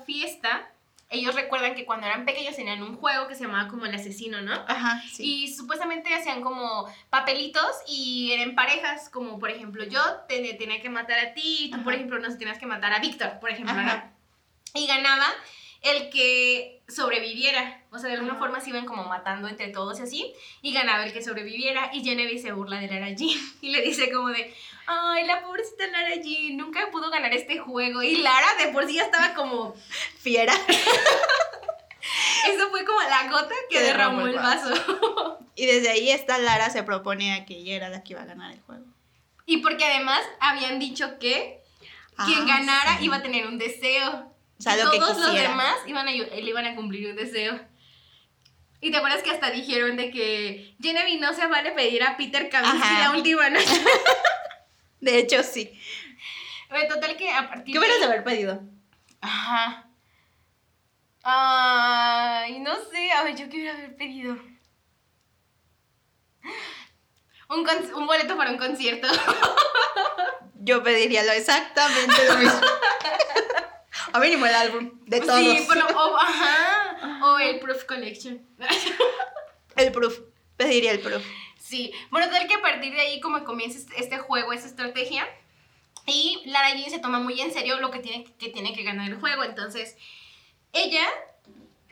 fiesta ellos recuerdan que cuando eran pequeños tenían un juego que se llamaba como el asesino, ¿no? Ajá, sí. Y supuestamente hacían como papelitos y eran parejas, como por ejemplo yo te, tenía que matar a ti y tú, por ejemplo, no tenías que matar a Víctor, por ejemplo, ¿no? Y ganaba el que sobreviviera. O sea, de alguna forma se iban como matando entre todos y así. Y ganaba el que sobreviviera. Y Genevieve se burla de Lara Jean. Y le dice como de, ay, la pobrecita Lara Jean nunca pudo ganar este juego. Y Lara de por sí ya estaba como fiera. Eso fue como la gota que, derramó, el vaso. y desde ahí esta Lara se propone a que ella era la que iba a ganar el juego. Y porque además habían dicho que quien ah, ganara iba a tener un deseo. O sea, lo Todos que los demás iban a, le iban a cumplir un deseo. Y te acuerdas que hasta dijeron de que Genevieve no se vale pedir a Peter Kavinsky la última noche. de hecho, sí. total que a partir ¿Qué hubieras de haber pedido? Ajá. Ay, no sé. A ver, ¿yo qué hubiera haber pedido? Un, un boleto para un concierto. Yo pediría lo exactamente lo mismo. A mínimo el álbum de todos. Sí, pero, o, ajá, o el Proof Collection. el Proof, pediría el Proof. Sí, bueno, tal que a partir de ahí como comienza este, este juego, esta estrategia, y Lara Jean se toma muy en serio lo que tiene que, tiene que ganar el juego, entonces ella,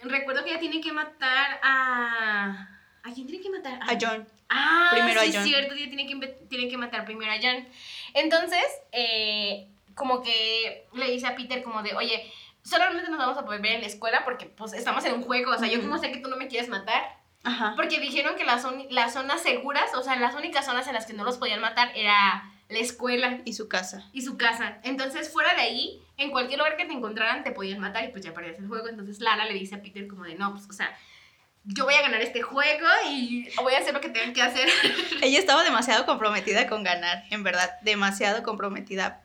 recuerdo que ella tiene que matar a... ¿A quién tiene que matar? A, John. Ah, primero sí, a John. cierto, ella tiene que, tiene que matar primero a John. Entonces, eh, como que le dice a Peter como de, oye, solamente nos vamos a poder ver en la escuela porque pues estamos en un juego, o sea, yo como sé que tú no me quieres matar. Ajá. Porque dijeron que las, las zonas seguras, o sea, las únicas zonas en las que no los podían matar era la escuela. Y su casa. Y su casa. Entonces, fuera de ahí, en cualquier lugar que te encontraran, te podían matar y pues ya perdías el juego. Entonces, Lara le dice a Peter como de, no, pues, o sea, yo voy a ganar este juego y voy a hacer lo que tengan que hacer. Ella estaba demasiado comprometida con ganar, en verdad, demasiado comprometida.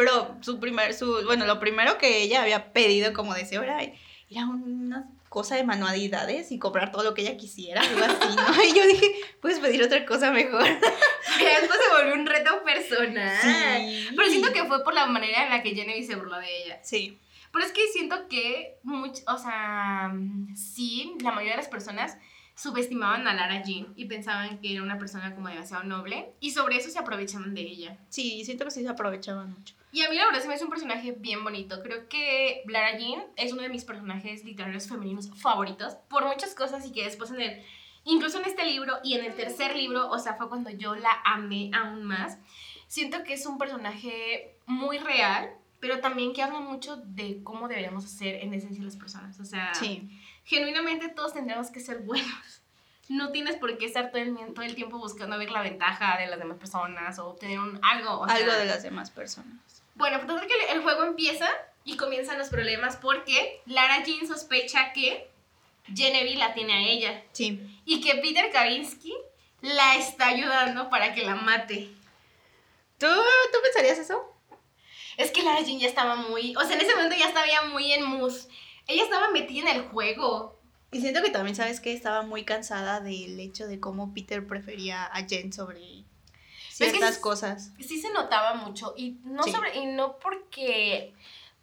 Pero su primer, su, bueno, lo primero que ella había pedido como deseo era, era una cosa de manualidades y comprar todo lo que ella quisiera, algo así, ¿no? Y yo dije, puedes pedir otra cosa mejor. Esto se volvió un reto personal. Sí. Pero siento que fue por la manera en la que Genevieve se burló de ella. Sí. Pero es que siento que, mucho, o sea, sí, la mayoría de las personas subestimaban a Lara Jean y pensaban que era una persona como demasiado noble y sobre eso se aprovechaban de ella. Sí, siento que sí se aprovechaban mucho. Y a mí la verdad se me hace un personaje bien bonito. Creo que Lara Jean es uno de mis personajes literarios femeninos favoritos por muchas cosas y que después en el, incluso en este libro y en el tercer libro, o sea, fue cuando yo la amé aún más. Siento que es un personaje muy real, pero también que habla mucho de cómo deberíamos ser en esencia las personas. O sea, sí genuinamente todos tendríamos que ser buenos. No tienes por qué estar todo el, todo el tiempo buscando ver la ventaja de las demás personas o obtener un, algo. algo de las demás personas. Bueno, pues que el juego empieza y comienzan los problemas porque Lara Jean sospecha que Genevieve la tiene a ella. Sí. Y que Peter Kavinsky la está ayudando para que la mate. ¿Tú, ¿Tú pensarías eso? Es que Lara Jean ya estaba muy, o sea, en ese momento ya estaba muy en mood. Ella estaba metida en el juego. Y siento que también, ¿sabes que Estaba muy cansada del hecho de cómo Peter prefería a Jen sobre ciertas cosas. Sí se notaba mucho. Y no, sobre, y no porque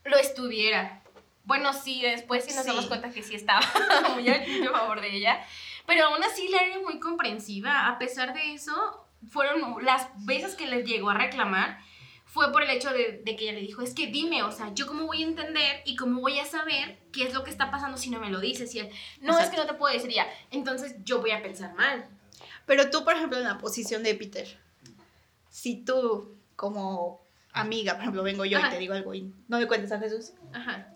lo estuviera. Bueno, sí, después sí nos damos cuenta que sí estaba muy a favor de ella. Pero aún así la era muy comprensiva. A pesar de eso, fueron las veces que le llegó a reclamar fue por el hecho de, que ella le dijo, es que dime, o sea, yo cómo voy a entender y cómo voy a saber qué es lo que está pasando si no me lo dices. Y él, no, es que no te puedo decir ya, entonces yo voy a pensar mal. Pero tú, por ejemplo, en la posición de Peter, si tú como amiga, por ejemplo, vengo yo y te digo algo y no me cuentes a Jesús. Ajá.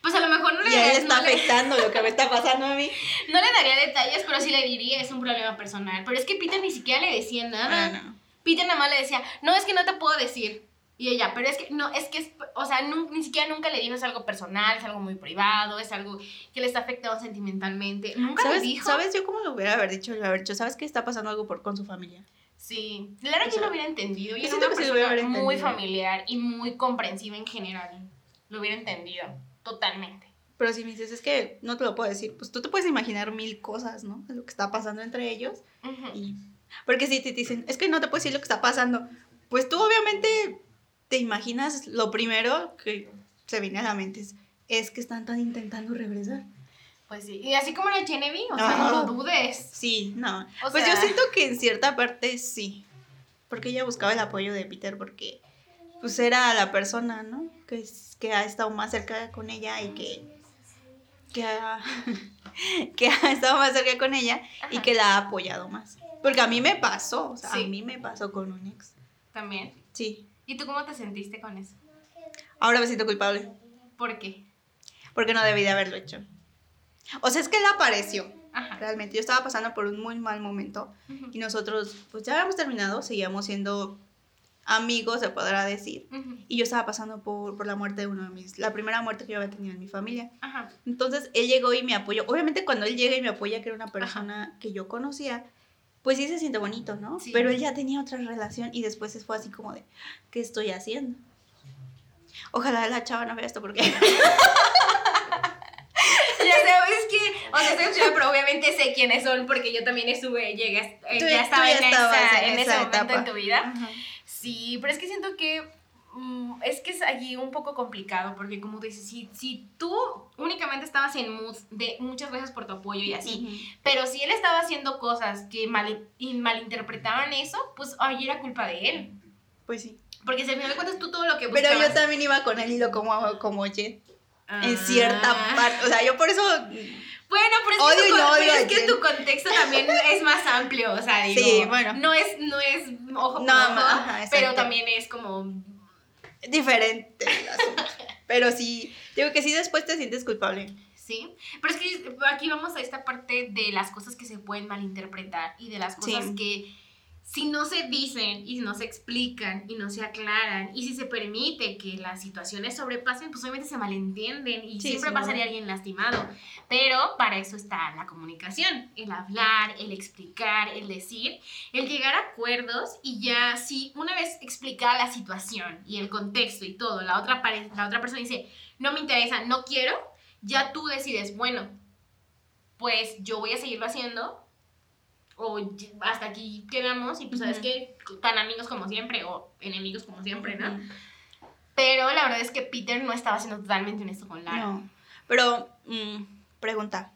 Pues a lo mejor no le Y a él está afectando lo que me está pasando a mí. No le daría detalles, pero sí le diría, es un problema personal. Pero es que Peter ni siquiera le decía nada. Ah, no. Peter nada más le decía, no, es que no te puedo decir. Y ella, pero es que, no, es que, es, o sea, ni siquiera nunca le dijo, es algo personal, es algo muy privado, es algo que le está afectando sentimentalmente. Nunca ¿Sabes, le dijo. ¿Sabes yo cómo lo hubiera haber dicho? haber dicho, ¿sabes que está pasando algo por, con su familia? Sí, Lara yo lo hubiera entendido. Yo, siento que lo hubiera muy familiar y muy comprensiva en general. Lo hubiera entendido, totalmente. Pero si me dices, es que no te lo puedo decir, pues tú te puedes imaginar mil cosas, ¿no? Lo que está pasando entre ellos. y... Porque si te dicen, es que no te puedo decir lo que está pasando, pues tú obviamente te imaginas lo primero que se viene a la mente es, que están tan intentando regresar. Pues sí, y así como la Genevieve, o sea, no lo dudes. Sí, no. pues yo siento que en cierta parte sí, porque ella buscaba el apoyo de Peter porque pues era la persona, ¿no? Que, que ha estado más cerca con ella y que, que, ha, que ha estado más cerca con ella y que la ha apoyado más. Porque a mí me pasó, o sea, a mí me pasó con un ex. ¿También? Sí. ¿Y tú cómo te sentiste con eso? Ahora me siento culpable. ¿Por qué? Porque no debí de haberlo hecho. O sea, es que él apareció. Realmente, yo estaba pasando por un muy mal momento y nosotros, pues ya habíamos terminado, seguíamos siendo amigos, se podrá decir. Y yo estaba pasando por, por, la muerte de uno de mis, la primera muerte que yo había tenido en mi familia. Entonces, él llegó y me apoyó. Obviamente, cuando él llega y me apoya, que era una persona que yo conocía, pues sí se siente bonito, ¿no? Pero él ya tenía otra relación y después fue así como de, ¿qué estoy haciendo? Ojalá la chava no vea esto porque... ya sé, es que, o sea, pero obviamente sé quiénes son porque yo también estuve, llegué, eh, ya estaba en, esa, en, ese momento en tu vida. Sí, pero es que siento que es que es allí un poco complicado porque como dices, si, si tú únicamente estabas en mood de muchas veces por tu apoyo y así, pero si él estaba haciendo cosas que mal, malinterpretaban eso, pues ahí era culpa de él. Pues sí. Porque si al final de cuentas tú todo lo que buscabas... Pero yo también iba con él y lo como, como Jen. En cierta ah. parte. O sea, yo por eso... Bueno, pero es, que, tu, pero es que tu contexto también es más amplio, o sea, digo, sí, bueno. no es, no es ojo por ojo, pero también es como diferente Pero sí, digo que sí después te sientes culpable. Sí, pero es que aquí vamos a esta parte de las cosas que se pueden malinterpretar y de las cosas que si no se dicen y no se explican y no se aclaran y si se permite que las situaciones sobrepasen, pues obviamente se malentienden y siempre va a salir alguien lastimado. Pero para eso está la comunicación, el hablar, el explicar, el decir, el llegar a acuerdos y ya si una vez explicada la situación y el contexto y todo, la otra, la otra persona dice, no me interesa, no quiero, ya tú decides, bueno, pues yo voy a seguirlo haciendo o hasta aquí quedamos y pues sabes que tan amigos como siempre o enemigos como siempre, ¿no? Pero la verdad es que Peter no estaba siendo totalmente honesto con Lara. No. Pero, mm, pregunta,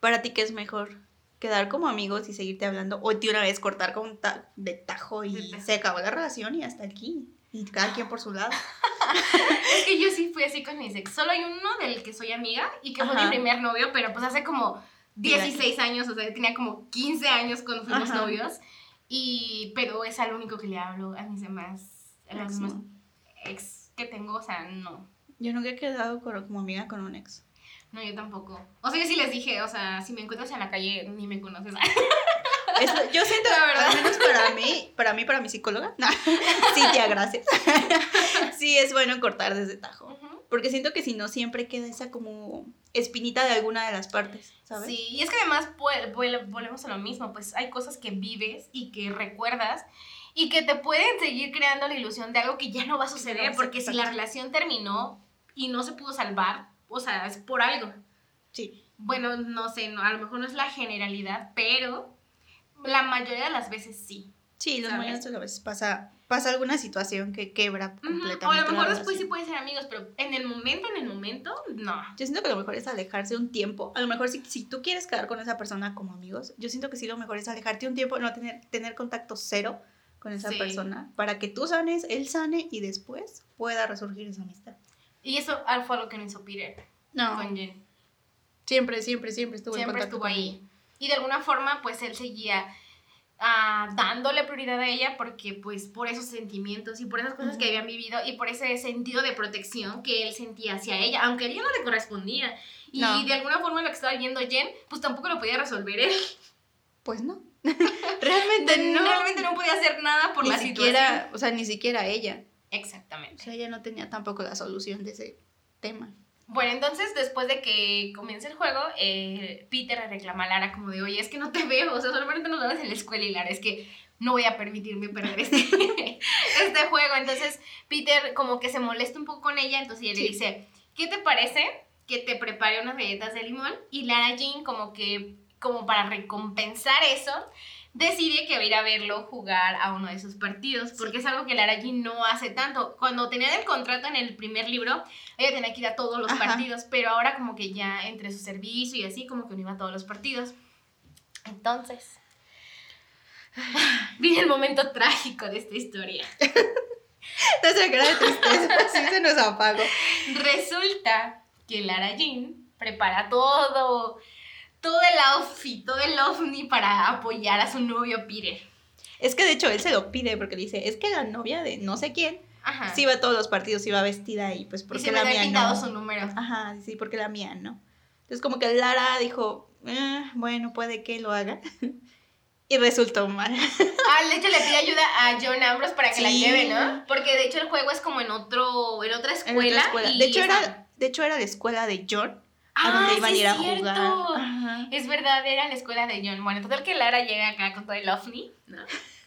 ¿para ti qué es mejor? ¿Quedar como amigos y seguirte hablando? ¿O de una vez cortar con de tajo y se acabó la relación y hasta aquí? Y cada quien por su lado. es que yo sí fui así con mi ex. Solo hay uno del que soy amiga y que fue mi primer novio, pero pues hace como 16 años, o sea, tenía como 15 años cuando fuimos novios. Y, pero es al único que le hablo, a mis demás, a los demás ex que tengo, o sea, no. Yo nunca he quedado como amiga con un ex. No, yo tampoco. O sea, yo sí les dije, o sea, si me encuentras en la calle, ni me conoces. yo siento, la verdad, al menos para mí, para mí, para mi psicóloga, no. tía, gracias. sí, es bueno cortar desde tajo. Porque siento que si no, siempre queda esa como espinita de alguna de las partes, ¿sabes? Sí, y es que además volvemos a lo mismo, pues hay cosas que vives y que recuerdas y que te pueden seguir creando la ilusión de algo que ya no va a suceder, porque si la relación terminó y no se pudo salvar, o sea, es por algo. Sí. Bueno, no sé, no, a lo mejor no es la generalidad, pero la mayoría de las veces sí. Sí, los mayoría de las veces pasa, pasa alguna situación que quebra completamente. O a lo mejor después sí pueden ser amigos, pero en el momento, en el momento, no. Yo siento que lo mejor es alejarse un tiempo. A lo mejor si, si tú quieres quedar con esa persona como amigos, yo siento que sí lo mejor es alejarte un tiempo, no tener, tener contacto cero con esa persona, para que tú sanes, él sane y después pueda resurgir esa amistad. Y eso fue lo que no hizo Peter no. con Jen. Siempre, siempre, siempre estuvo Siempre estuvo ahí. Y de alguna forma, pues él seguía ah, dándole prioridad a ella porque, pues, por esos sentimientos y por esas cosas que habían vivido y por ese sentido de protección que él sentía hacia ella, aunque a ella no le correspondía. Y de alguna forma lo que estaba viendo Jen, pues tampoco lo podía resolver él. Pues no. realmente no. Realmente no podía hacer nada por la siquiera, O sea, ni siquiera ella. Exactamente. O sea, ella no tenía tampoco la solución de ese tema. Bueno, entonces después de que comience el juego, eh, Peter reclama a Lara como de, oye, es que no te veo, o sea, solamente nos vemos en la escuela y Lara, es que no voy a permitirme perder este, este juego. Entonces Peter como que se molesta un poco con ella, entonces ella le dice, ¿qué te parece que te prepare unas galletas de limón? Y Lara Jean como que, como para recompensar eso, decide que va a ir a verlo jugar a uno de sus partidos, porque es algo que Lara Jean no hace tanto. Cuando tenía el contrato en el primer libro, ella tenía que ir a todos los partidos, pero ahora como que ya entre su servicio y así, como que no iba a todos los partidos. Entonces, viene el momento trágico de esta historia. Nuestra cara de tristeza, sí se nos apagó. Resulta que Lara Jean prepara todo todo el outfit, todo el ovni para apoyar a su novio Peter. Es que de hecho él se lo pide porque dice, es que la novia de no sé quién Ajá. sí va a todos los partidos va vestida y pues porque la mía no. su número. Ajá, sí, porque la mía no. Entonces como que Lara dijo, eh, bueno, puede que lo haga. y resultó mal. ah, de hecho le pide ayuda a John Ambrose para que la lleve, ¿no? Porque de hecho el juego es como en otro en otra escuela. de hecho era de hecho era la escuela de John a donde ah, iban a ir a jugar. Es verdad, era la escuela de John. Bueno, total que Lara llega acá con todo el ovni, ¿no?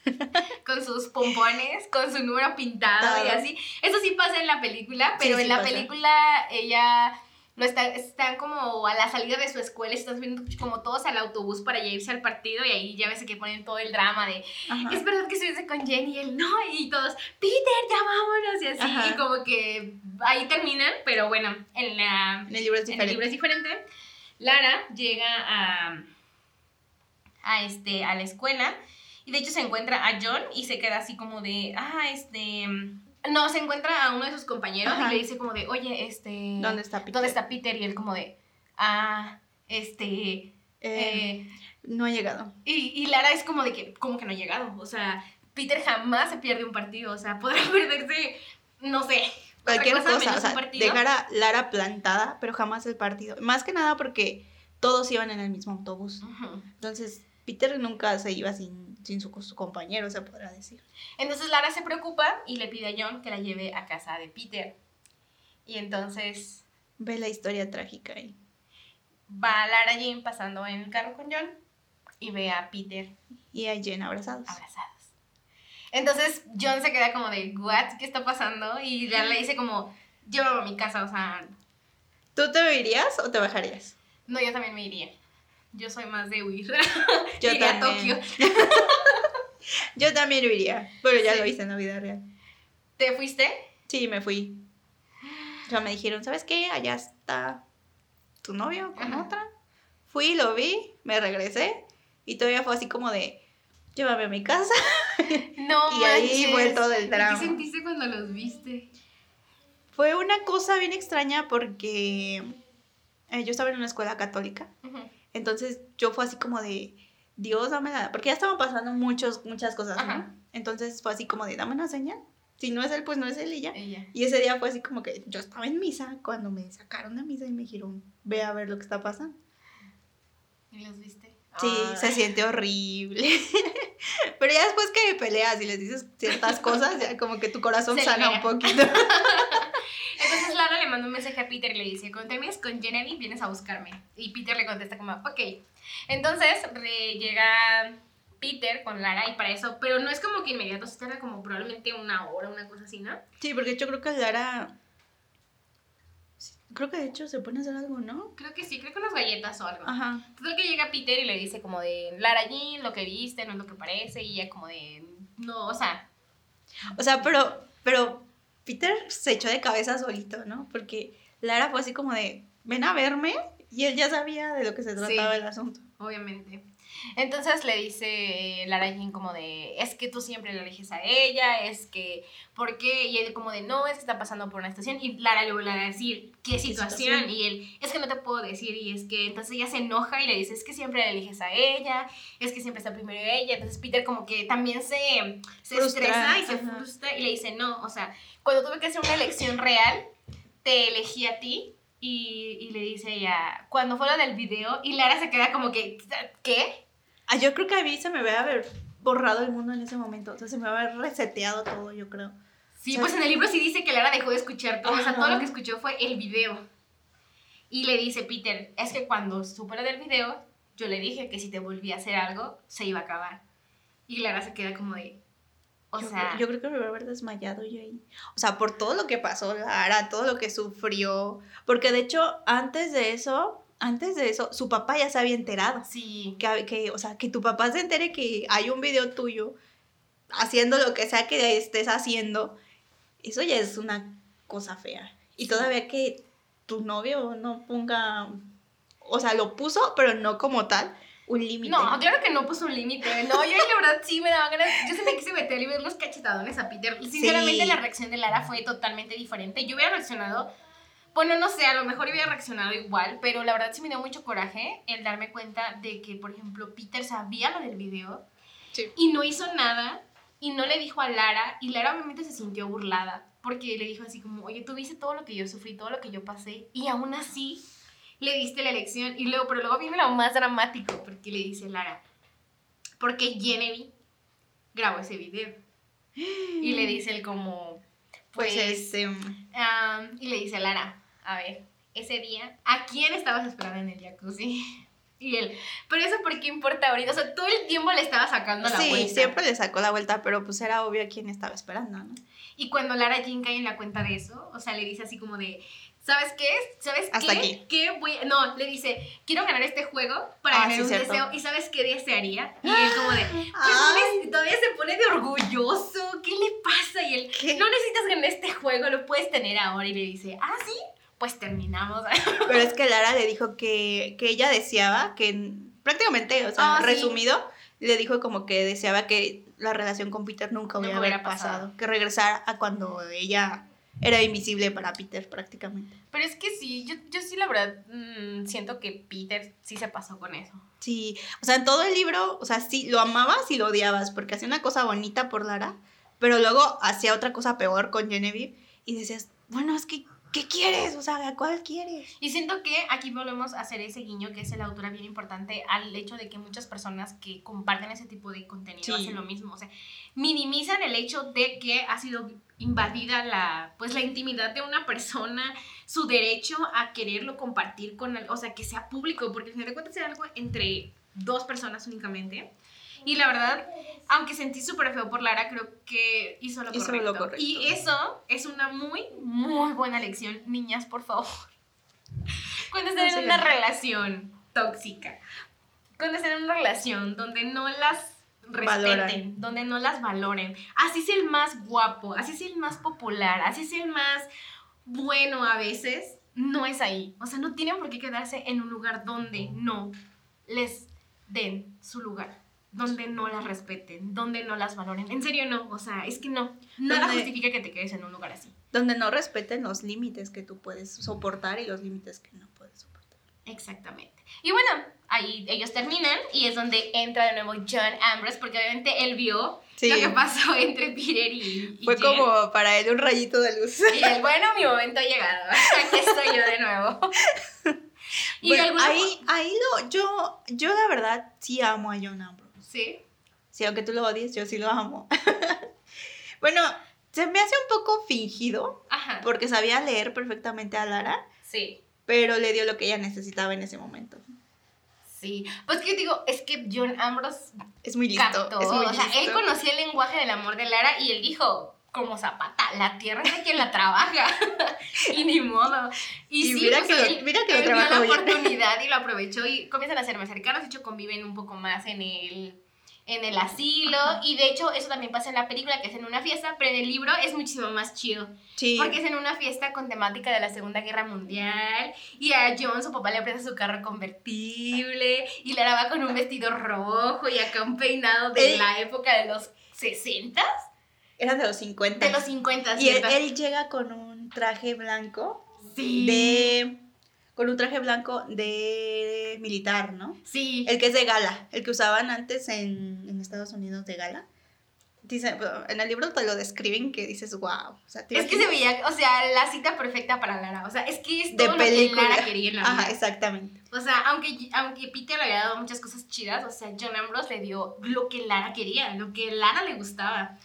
con sus pompones, con su número pintado y así. Eso sí pasa en la película, pero en la película ella no está, están como a la salida de su escuela, están viendo como todos al autobús para irse al partido y ahí ya ves que ponen todo el drama de, es verdad que se dice con Jenny y él no, y todos, Peter, ya vámonos y así, y como que ahí terminan, pero bueno, en, la, en el libro es diferente. libro es diferente. Lara llega a, a, este, a la escuela y de hecho se encuentra a John y se queda así como de, ah, este no, se encuentra a uno de sus compañeros y le dice como de, oye, este... ¿Dónde está Peter? ¿Dónde está Peter? Y él como de, ah, este... Eh, eh, no ha llegado. Y, y, Lara es como de que, ¿cómo que no ha llegado? O sea, Peter jamás se pierde un partido, o sea, podrá perderse, no sé. Cualquier cosa, o sea, dejar a Lara plantada, pero jamás el partido. Más que nada porque todos iban en el mismo autobús. Entonces, Peter nunca se iba sin sin su, compañero, se podrá decir. Entonces Lara se preocupa y le pide a John que la lleve a casa de Peter. Y entonces... Ve la historia trágica ahí. Va Lara Jean pasando en el carro con John y ve a Peter. Y a Jen abrazados. Abrazados. Entonces John se queda como de, ¿what? ¿Qué está pasando? Y Lara le dice como, llévame a mi casa, o sea... ¿Tú te irías o te bajarías? No, yo también me iría. Yo soy más de huir. Yo también. a Tokio. Yo también iría, pero ya lo hice en la vida real. ¿Te fuiste? Sí, me fui. O sea, me dijeron, ¿sabes qué? Allá está tu novio con otra. Fui, lo vi, me regresé y todavía fue así como de, llévame a mi casa. No, Y ahí fue todo el drama. ¿Qué sentiste cuando los viste? Fue una cosa bien extraña porque eh, yo estaba en una escuela católica. Entonces yo fue así como de, Dios, dame la... Porque ya estaban pasando muchos, muchas cosas, ¿no? Entonces fue así como de, dame una señal. Si no es él, pues no es él y ya. Y ese día fue así como que yo estaba en misa cuando me sacaron de misa y me dijeron, ve a ver lo que está pasando. ¿Y los viste? Sí, se siente horrible. Pero ya después que peleas y les dices ciertas cosas, ya como que tu corazón sana un poquito. Entonces le manda un mensaje a Peter y le dice, cuando termines con Genevieve vienes a buscarme. Y Peter le contesta como, ok. Entonces llega Peter con Lara y para eso, pero no es como que inmediato, se tarda como probablemente una hora, una cosa así, ¿no? Sí, porque yo creo que Lara Creo que de hecho se pone a hacer algo, ¿no? Creo que sí, creo que unas galletas o algo. Ajá. Entonces que llega Peter y le dice como de, Lara Jean, lo que viste no es lo que parece, y ella como de, no, o sea... O sea, pero, pero Peter se echó de cabeza solito, ¿no? Porque Lara fue así como de, ven a verme, y él ya sabía de lo que se trataba el asunto. Obviamente. Entonces le dice Lara Jean como de, es que tú siempre le eliges a ella, es que, ¿por qué? Y él como de, no, es que está pasando por una situación. Y Lara le vuelve a decir, ¿qué situación? Y él, es que no te puedo decir. Y es que entonces ella se enoja y le dice, es que siempre le eliges a ella, es que siempre está primero ella. Entonces Peter como que también se, se estresa y se frustra y le dice, no, o sea, cuando tuve que hacer una elección real, te elegí a ti. Y, y le dice ella, cuando fue lo del video, y Lara se queda como que, ¿qué? Ah, yo creo que a mí se me ve haber borrado el mundo en ese momento. O sea, se me va a haber reseteado todo, yo creo. Sí, pues en el libro sí dice que Lara dejó de escuchar todo. O sea, todo lo que escuchó fue el video. Y le dice Peter, es que cuando supe lo del video, yo le dije que si te volvía a hacer algo, se iba a acabar. Y Lara se queda como de... O sea... yo creo que me voy a haber desmayado yo ahí. O sea, por todo lo que pasó Lara, todo lo que sufrió. Porque de hecho, antes de eso, antes de eso, su papá ya se había enterado. Sí. Que, que, o sea, que tu papá se entere que hay un video tuyo haciendo lo que sea que estés haciendo, eso ya es una cosa fea. Y todavía que tu novio no ponga, o sea, lo puso, pero no como tal, un límite. No, claro que no puso un límite. No, yo la verdad sí me daba ganas. Yo se me quise meter y ver los cachetadones a Peter. Sinceramente, la reacción de Lara fue totalmente diferente. Yo hubiera reaccionado bueno, no sé, a lo mejor hubiera reaccionado igual, pero la verdad sí me dio mucho coraje el darme cuenta de que, por ejemplo, Peter sabía lo del video y no hizo nada y no le dijo a Lara y Lara obviamente se sintió burlada porque le dijo así como, oye, tú viste todo lo que yo sufrí, todo lo que yo pasé y aún así le diste la elección y luego, pero luego viene lo más dramático porque le dice Lara, porque Genevieve grabó ese video y le dice él como, pues, pues este... y le dice a Lara, a ver, ese día, ¿a quién estabas esperando en el jacuzzi? Y él, pero eso por qué importa ahorita, o sea, todo el tiempo le estaba sacando la vuelta. Sí, siempre le sacó la vuelta, pero pues era obvio a quién estaba esperando, ¿no? Y cuando Lara Jean cae en la cuenta de eso, o sea, le dice así como de, ¿sabes qué? ¿Sabes Hasta qué? Aquí. ¿Qué voy No, le dice, quiero ganar este juego para ah, ganar un deseo. ¿Y sabes qué desearía? Y él como de, pues todavía se pone de orgulloso. ¿Qué le pasa? Y él, no necesitas ganar este juego, lo puedes tener ahora. Y le dice, ah, sí, pues terminamos. Pero es que Lara le dijo que, ella deseaba, que prácticamente, o sea, ah, resumido, le dijo como que deseaba que la relación con Peter nunca hubiera, pasado. Que regresara a cuando ella era invisible para Peter prácticamente. Pero es que sí, yo, yo sí la verdad mm, siento que Peter sí se pasó con eso. Sí, o sea, en todo el libro, o sea, sí, lo amabas y lo odiabas porque hacía una cosa bonita por Lara, pero luego hacía otra cosa peor con Genevieve y decías, bueno, es que ¿qué quieres? O sea, ¿cuál quieres? Y siento que aquí volvemos a hacer ese guiño que es la autora bien importante al hecho de que muchas personas que comparten ese tipo de contenido hacen lo mismo. O sea, minimizan el hecho de que ha sido invadida la, pues, la intimidad de una persona, su derecho a quererlo compartir con, el, o sea, que sea público, porque al final de cuentas es algo entre dos personas únicamente. Y la verdad, aunque sentí súper feo por Lara, creo que hizo lo, correcto. Y eso es una muy, muy buena lección. Niñas, por favor. Cuando estén en una relación tóxica, cuando estén en una relación donde no las respeten, donde no las valoren, así es el más guapo, así es el más popular, así es el más bueno a veces, no es ahí. O sea, no tienen por qué quedarse en un lugar donde no les den su lugar donde no las respeten, donde no las valoren. En serio, no. O sea, es que no. Nada justifica que te quedes en un lugar así. Donde no respeten los límites que tú puedes soportar y los límites que no puedes soportar. Exactamente. Y bueno, ahí ellos terminan y es donde entra de nuevo John Ambrose, porque obviamente él vio lo que pasó entre Peter y, Fue como para él un rayito de luz. Y él, bueno, mi momento ha llegado. Aquí estoy yo de nuevo. y ahí, ahí lo, yo, yo la verdad sí amo a John Ambrose. Sí. Sí, aunque tú lo odies, yo sí lo amo. bueno, se me hace un poco fingido. Ajá. Porque sabía leer perfectamente a Lara. Sí. Pero le dio lo que ella necesitaba en ese momento. Sí, pues que digo, es que John Ambrose es muy listo. Es muy o sea, él conocía el lenguaje del amor de Lara y él dijo, como zapata, la tierra es de quien la trabaja. y ni modo. Y, sí, mira, que él, mira que él vio la oportunidad y lo aprovechó y comienzan a ser más cercanos. De hecho, conviven un poco más en el, en el asilo. Y de hecho, eso también pasa en la película, que es en una fiesta, pero en el libro es muchísimo más chido. Sí. Porque es en una fiesta con temática de la Segunda Guerra Mundial. Y a John, su papá, le presta su carro convertible. Y Lara va con un vestido rojo y acá un peinado de la época de los 60 era de los 50. De los 50, Y él, llega con un traje blanco. Sí. De. Con un traje blanco de militar, ¿no? Sí. El que es de gala. El que usaban antes en, en Estados Unidos de gala. Dice, en el libro te lo describen que dices, wow. O sea, es que se veía, o sea, la cita perfecta para Lara. O sea, es que es todo de película. lo que Lara quería en la vida. Ajá, exactamente. O sea, aunque, aunque Peter le había dado muchas cosas chidas, o sea, John Ambrose le dio lo que Lara quería, lo que Lara le gustaba.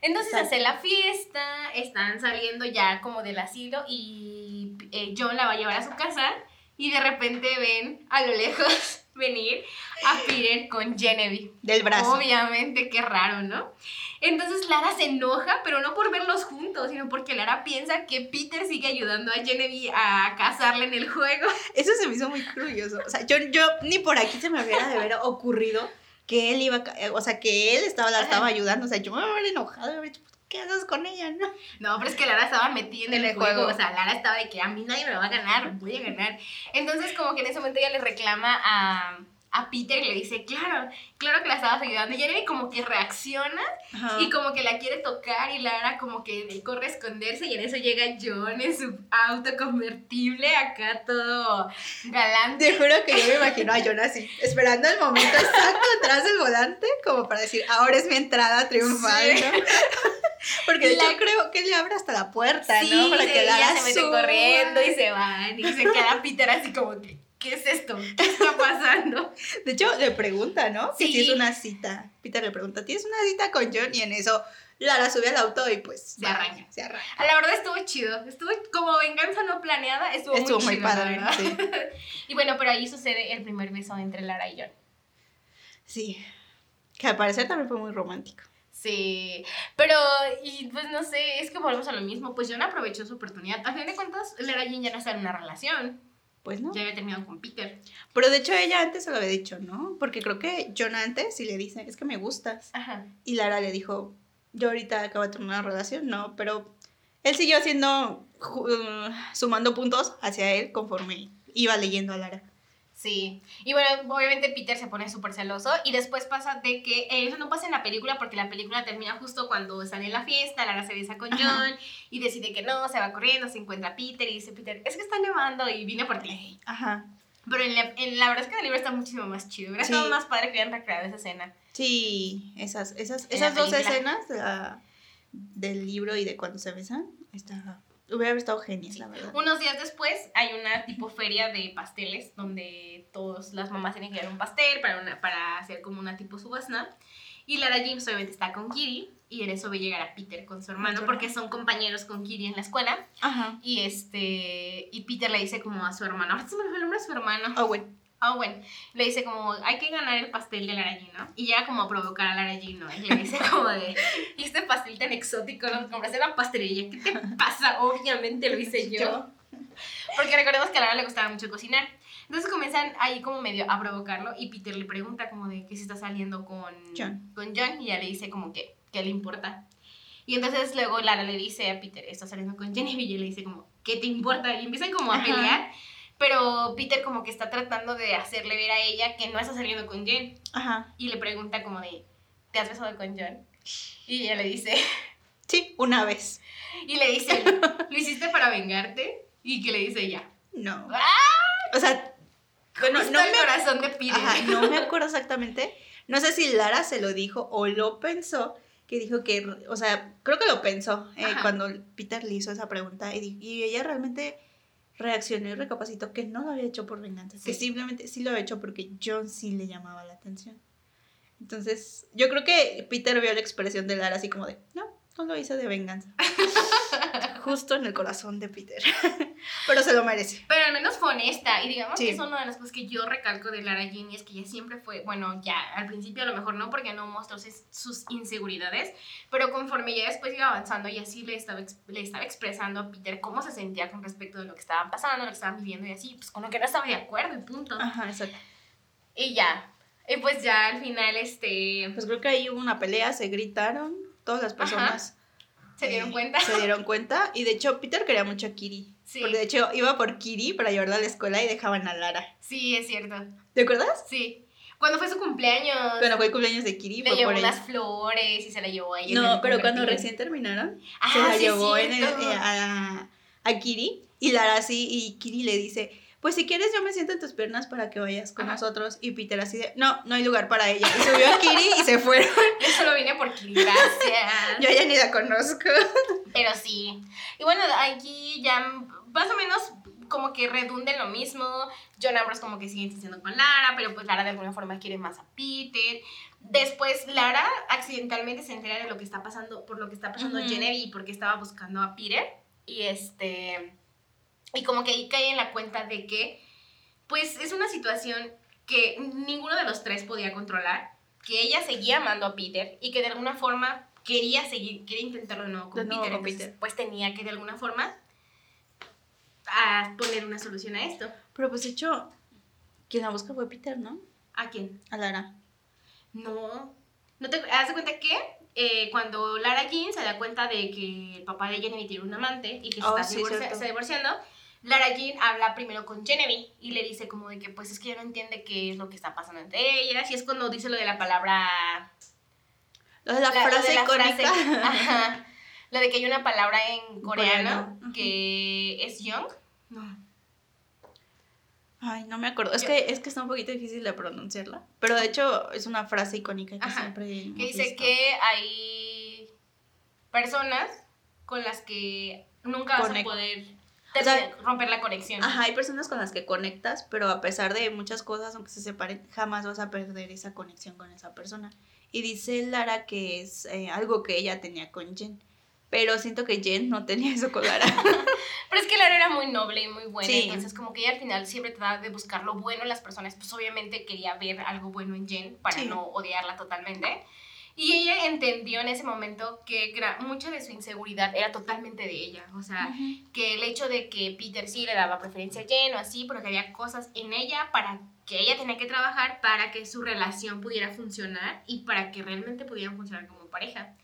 Entonces hace la fiesta, están saliendo ya como del asilo y eh, John la va a llevar a su casa y de repente ven a lo lejos venir a Peter con Genevieve. Del brazo. Obviamente, qué raro, ¿no? Entonces Lara se enoja, pero no por verlos juntos, sino porque Lara piensa que Peter sigue ayudando a Genevieve a casarle en el juego. Eso se me hizo muy curioso. O sea, yo, yo ni por aquí se me hubiera de haber ocurrido que él iba, eh, o sea, que él estaba, la estaba ayudando, o sea, yo me habría enojado, ¿qué haces con ella, no? No, pero es que Lara estaba metida en, el, juego. o sea, Lara estaba de que a mí nadie me va a ganar, voy a ganar. Entonces, como que en ese momento ella le reclama a a Peter y le dice, claro, claro que la estabas ayudando. Y Jeremy como que reacciona y como que la quiere tocar y Lara como que corre a esconderse y en eso llega John en su auto convertible acá todo galante. Te juro que yo me imagino a John así, esperando el momento exacto detrás del volante como para decir, ahora es mi entrada triunfal, ¿no? Porque yo creo que le abre hasta la puerta, ¿no? Para que Lara se mete corriendo y se van y se queda Peter así como que ¿qué es esto? ¿Qué está pasando? De hecho, le pregunta, ¿no? Sí. si es una cita. Peter le pregunta, ¿tienes una cita con John? Y en eso Lara sube al auto y pues se arranca. Se arranca. La verdad estuvo chido. Estuvo como venganza no planeada, estuvo, estuvo muy, padre, Sí. y bueno, pero ahí sucede el primer beso entre Lara y John. Sí. Que al parecer también fue muy romántico. Sí, pero, y pues no sé, es que volvemos a lo mismo, pues John aprovechó su oportunidad. A fin de cuentas, Lara y John ya no están en una relación pues no. Ya había terminado con Peter. Pero de hecho ella antes se lo había dicho, ¿no? Porque creo que John antes sí le dice, es que me gustas. Ajá. Y Lara le dijo, yo ahorita acabo de tener una relación, no, pero él siguió haciendo, uh, sumando puntos hacia él conforme iba leyendo a Lara. Sí, y bueno, obviamente Peter se pone súper celoso y después pasa de que eh, eso no pasa en la película porque la película termina justo cuando sale en la fiesta, Lara se besa con John y decide que no, se va corriendo, se encuentra a Peter y dice Peter, es que está nevando y vine por ti. Ajá. Pero en la, en la verdad es que el libro está muchísimo más chido. Hubiera estado más padre que hubieran recreado esa escena. Sí, esas, esas, esas dos escenas del libro y de cuando se besan, está Hubiera estado genial, la verdad. Unos días después hay una tipo feria de pasteles donde todas las mamás tienen que dar un pastel para, una, para hacer como una tipo subasta. Y Lara James obviamente está con Kiri y en eso ve llegar a Peter con su hermano porque son compañeros con Kiri en la escuela. Ajá. Y este y Peter le dice como a su hermano, ahora se me fue el nombre de su hermano. Owen. Ah, bueno, le dice como, hay que ganar el pastel del ¿no? Y llega como a provocar al arallino. Y le dice como de, y este pastel tan exótico, lo compraste en la pastelería, ¿qué te pasa? Obviamente lo hice yo. Porque recordemos que a Lara le gustaba mucho cocinar. Entonces comienzan ahí como medio a provocarlo y Peter le pregunta como de que se está saliendo con John. con John y ella le dice como que, ¿qué le importa? Y entonces luego Lara le dice a Peter, está saliendo con Jenny y le dice como, ¿qué te importa? Y empiezan como a pelear. Pero Peter como que está tratando de hacerle ver a ella que no está saliendo con Jen. Ajá. Y le pregunta como de, ¿te has besado con John? Y ella le dice... Sí, una vez. Y le dice, ¿lo hiciste para vengarte? Y que le dice ella. No. ¡Ah! O sea, bueno, no el corazón de Peter. Ajá, no me acuerdo exactamente. No sé si Lara se lo dijo o lo pensó, que dijo que, o sea, creo que lo pensó eh, cuando Peter le hizo esa pregunta y, y ella realmente reaccionó y recapacitó que no lo había hecho por venganza, que simplemente sí lo había hecho porque John sí le llamaba la atención. Entonces, yo creo que Peter vio la expresión de Lara así como de, no, no lo hice de venganza. Justo en el corazón de Peter. Pero se lo merece. Pero al menos fue honesta. Y digamos que es una de las cosas que yo recalco de Lara Jean y es que ella siempre fue, bueno, ya al principio a lo mejor no, porque no mostró sus inseguridades, pero conforme ya después iba avanzando y así le estaba, le estaba expresando a Peter cómo se sentía con respecto de lo que estaban pasando, lo que estaban viviendo y así, pues con lo que no estaba de acuerdo y punto. Ajá, exacto. Y ya. Y pues ya al final, este. Pues creo que ahí hubo una pelea, se gritaron, todas las personas. ¿Se dieron cuenta? Se dieron cuenta. Y de hecho, Peter quería mucho a Kiri. Sí. Porque de hecho iba por Kiri para llevarla a la escuela y dejaban a Lara. Sí, es cierto. ¿Te acuerdas? Sí. Cuando fue su cumpleaños. Cuando fue el cumpleaños de Kiri. Le llevó unas flores y se la llevó a ella. No, pero cuando recién terminaron, ah, se la llevó en eh, a, a Kiri. Y Lara así, y Kiri le dice, pues si quieres yo me siento en tus piernas para que vayas con nosotros. Y Peter así de, no, no hay lugar para ella. Y subió a Kiri y se fueron. Yo solo vine por Kiri, gracias. yo ya ni la conozco. Pero sí. Y bueno, aquí ya más o menos como que redunde lo mismo. John Ambrose como que sigue insistiendo con Lara, pero pues Lara de alguna forma quiere más a Peter. Después Lara accidentalmente se entera de lo que está pasando, por lo que está pasando Genevieve, porque estaba buscando a Peter. Y este y como que ahí cae en la cuenta de que, pues es una situación que ninguno de los tres podía controlar, que ella seguía amando a Peter y que de alguna forma quería seguir, quería intentarlo de nuevo con, Peter, Pues tenía que de alguna forma a poner una solución a esto. Pero pues de hecho, quien la busca fue Peter, ¿no? ¿A quién? A Lara. No. ¿No te das cuenta que eh, cuando Lara Jean se da cuenta de que el papá de Jenny tiene un amante y que se oh, está divorciando, Lara Jean habla primero con Genevieve y le dice como de que pues es que ella no entiende qué es lo que está pasando entre ellas y es cuando dice lo de la palabra... Lo de la, frase icónica. ajá, lo de que hay una palabra en coreano que es young. No. Ay, no me acuerdo. Es, que, es que está un poquito difícil de pronunciarla. Pero de hecho es una frase icónica que siempre. Que dice que hay personas con las que nunca vas a poder romper la conexión. Ajá, hay personas con las que conectas, pero a pesar de muchas cosas, aunque se separen, jamás vas a perder esa conexión con esa persona. Y dice Lara que es eh, algo que ella tenía con Jen. Pero siento que Jen no tenía eso con Lara. pero es que Lara era muy noble y muy buena. Entonces, como que ella al final siempre trataba de buscar lo bueno en las personas. Pues obviamente quería ver algo bueno en Jen para no odiarla totalmente. Y ella entendió en ese momento que mucha de su inseguridad era totalmente de ella. O sea, que el hecho de que Peter sí le daba preferencia a Jen o así, porque había cosas en ella para que ella tenía que trabajar para que su relación pudiera funcionar y para que realmente pudieran funcionar como pareja.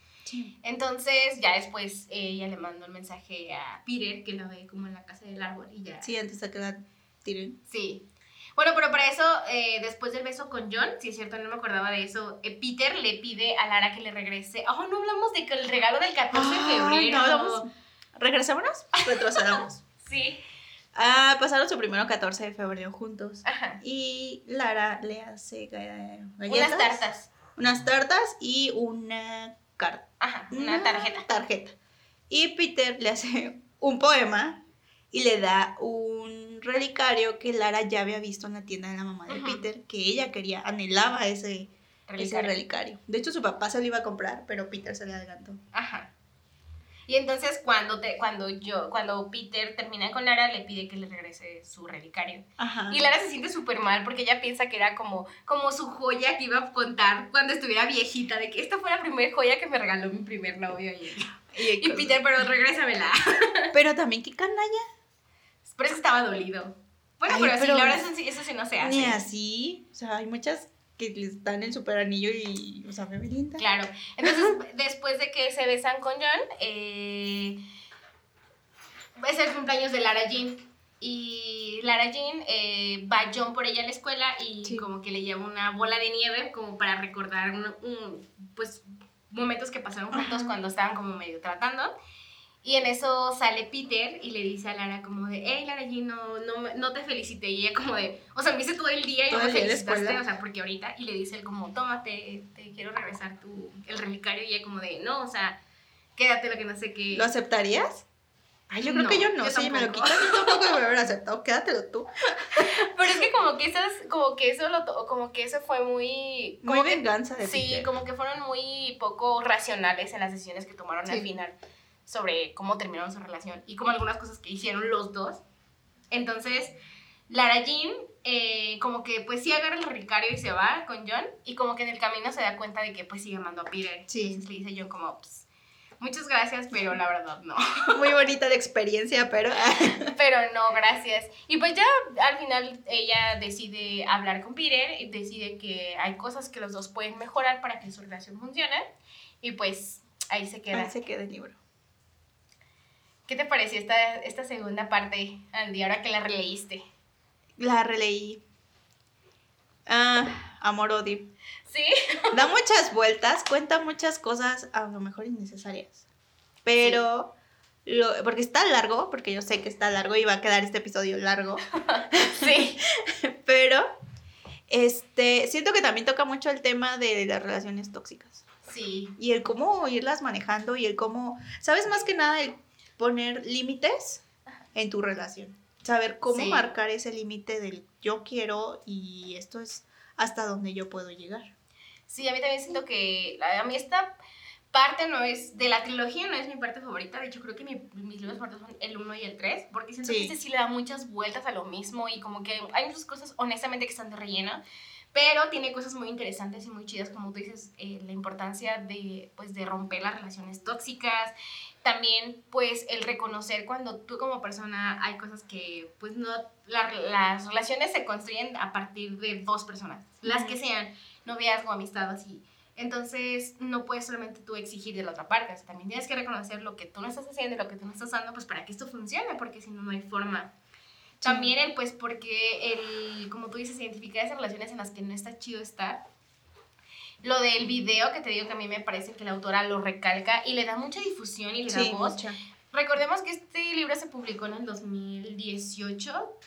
Entonces, ya después ella le mandó el mensaje a Peter, que lo ve como en la casa del árbol y ya. Sí, antes de que la tiren. Sí. Bueno, pero para eso, eh, después del beso con John, si es cierto, no me acordaba de eso, eh, Peter le pide a Lara que le regrese. Oh, no hablamos de que el regalo del 14 de febrero. No, hablamos. ¿Regresémonos? Retrocedamos. sí. Ah, pasaron su primero 14 de febrero juntos. Ajá. Y Lara le hace galletas. Unas tartas. Unas tartas y una carta. Ajá, una, una tarjeta. Tarjeta. Y Peter le hace un poema y le da un relicario que Lara ya había visto en la tienda de la mamá de Peter, que ella quería, anhelaba ese relicario. ese relicario. De hecho, su papá se lo iba a comprar, pero Peter se le adelantó. Ajá. Y entonces cuando te, cuando yo, cuando Peter termina con Lara, le pide que le regrese su relicario. Ajá. Y Lara se siente súper mal porque ella piensa que era como, como su joya que iba a contar cuando estuviera viejita, de que esta fue la primera joya que me regaló mi primer novio. Y, y Peter, pero regrésamela. Pero también qué canalla. Por eso estaba dolido. Bueno, pero, sí, la verdad eso, eso sí no se hace. Ni así. O sea, hay muchas que les dan el super anillo y, o sea, me linda. Claro. Entonces, después de que se besan con John, eh, es el cumpleaños de Lara Jean. Y Lara Jean eh, va John por ella a la escuela y como que le lleva una bola de nieve como para recordar un, pues momentos que pasaron juntos cuando estaban como medio tratando. Y en eso sale Peter y le dice a Lara como de, hey Lara G, no, no, no te felicité. Y ella como de, o sea, me hice todo el día y no me felicitaste, o sea, porque ahorita. Y le dice él como, tómate, te quiero regresar tu, el relicario. Y ella como de, no, o sea, quédate lo que no sé qué. ¿Lo aceptarías? Ay, yo creo que yo no, si me lo quitas, yo tampoco voy a haber aceptado, quédatelo tú. Pero es que como que esas, como que eso lo como que eso fue muy. Muy venganza de Sí, como que fueron muy poco racionales en las decisiones que tomaron al final sobre cómo terminaron su relación y como algunas cosas que hicieron los dos. Entonces, Lara Jean, eh, como que pues sí agarra el relicario y se va con John, y como que en el camino se da cuenta de que pues sigue amando a Peter. Sí. Entonces le dice John como, pues, Muchas gracias, pero la verdad no. Muy bonita la experiencia, pero... pero no, gracias. Y pues ya al final ella decide hablar con Peter y decide que hay cosas que los dos pueden mejorar para que su relación funcione. Y pues ahí se queda. Ahí se queda el libro. ¿Qué te pareció esta, esta segunda parte, Andy, ahora que la releíste? La releí. Ah, amor-odio. Sí. Da muchas vueltas, cuenta muchas cosas a lo mejor innecesarias. Pero, lo, porque está largo, porque yo sé que está largo y va a quedar este episodio largo. sí. Pero, este, siento que también toca mucho el tema de las relaciones tóxicas. Sí. Y el cómo irlas manejando y el cómo, ¿sabes más que nada el poner límites en tu relación? Saber cómo marcar ese límite del yo quiero y esto es hasta donde yo puedo llegar. Sí, a mí también siento que a mí esta parte no es, de la trilogía no es mi parte favorita, de hecho creo que mis libros favoritos son el 1 y el 3, porque siento que este sí le da muchas vueltas a lo mismo y como que hay muchas cosas honestamente que están de relleno, pero tiene cosas muy interesantes y muy chidas, como tú dices, eh, la importancia de, pues, de romper las relaciones tóxicas, también pues el reconocer cuando tú como persona hay cosas que pues no, las relaciones se construyen a partir de dos personas, las que sean noviazgo, amistad, así. Entonces, no puedes solamente tú exigir de la otra parte, también tienes que reconocer lo que tú no estás haciendo y lo que tú no estás dando, pues para que esto funcione, porque si no, no hay forma. También el, pues, porque el, como tú dices, identificar esas relaciones en las que no está chido estar. Lo del video que te digo que a mí me parece que la autora lo recalca y le da mucha difusión y le da voz. Recordemos que este libro se publicó en el 2018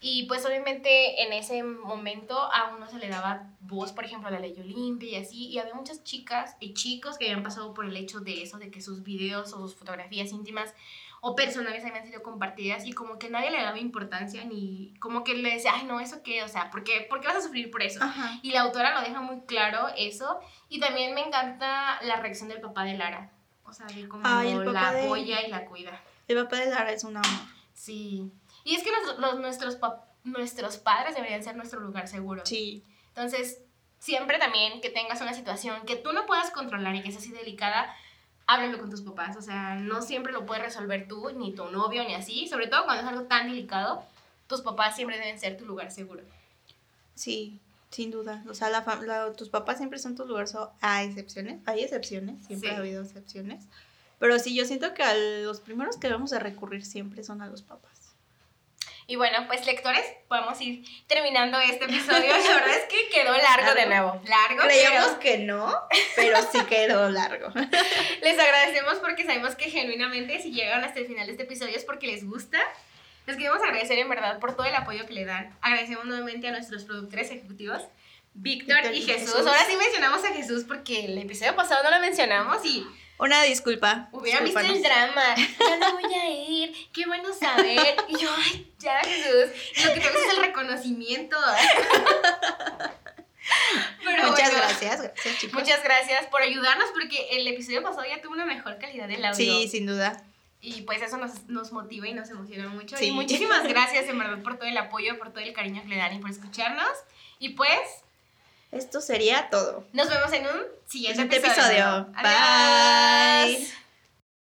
y pues obviamente en ese momento a uno se le daba voz, por ejemplo, a la ley Olimpia y así, y había muchas chicas y chicos que habían pasado por el hecho de eso, de que sus videos o sus fotografías íntimas o personales habían sido compartidas y como que nadie le daba importancia ni como que le decía, ay no, eso qué, o sea, ¿por qué, ¿por qué vas a sufrir por eso? Y la autora lo deja muy claro eso y también me encanta la reacción del papá de Lara o sea, de cómo la apoya y la cuida. El papá de Lara es un amor. Sí. Y es que los, nuestros, nuestros padres deberían ser nuestro lugar seguro. Sí. Entonces, siempre también que tengas una situación que tú no puedas controlar y que es así delicada, háblalo con tus papás. O sea, no siempre lo puedes resolver tú, ni tu novio, ni así. Sobre todo cuando es algo tan delicado, tus papás siempre deben ser tu lugar seguro. Sí, sin duda. O sea, la, tus papás siempre son tu lugar, so, hay excepciones, hay excepciones, siempre ha habido excepciones. Pero sí, yo siento que a los primeros que vamos a recurrir siempre son a los papás. Y bueno, pues lectores, podemos ir terminando este episodio. La verdad es que quedó largo, de nuevo. Largo. Creíamos que no, pero sí quedó largo. Les agradecemos porque sabemos que genuinamente si llegan hasta el final de este episodio es porque les gusta. Les queremos agradecer en verdad por todo el apoyo que le dan. Agradecemos nuevamente a nuestros productores ejecutivos, Víctor, y Jesús. Ahora sí mencionamos a Jesús porque el episodio pasado no lo mencionamos y... Una disculpa. Hubiera visto el drama. Ya no voy a ir. Qué bueno saber. Y yo, ay, ya, Jesús. Lo que tengo es el reconocimiento. muchas gracias, gracias chicos. Muchas gracias por ayudarnos porque el episodio pasado ya tuvo una mejor calidad del audio. Sí, sin duda. Y pues eso nos, nos motiva y nos emociona mucho. Y muchísimas gracias en verdad por todo el apoyo, por todo el cariño que le dan y por escucharnos. Y pues... Esto sería todo. Nos vemos en un siguiente, episodio. Bye.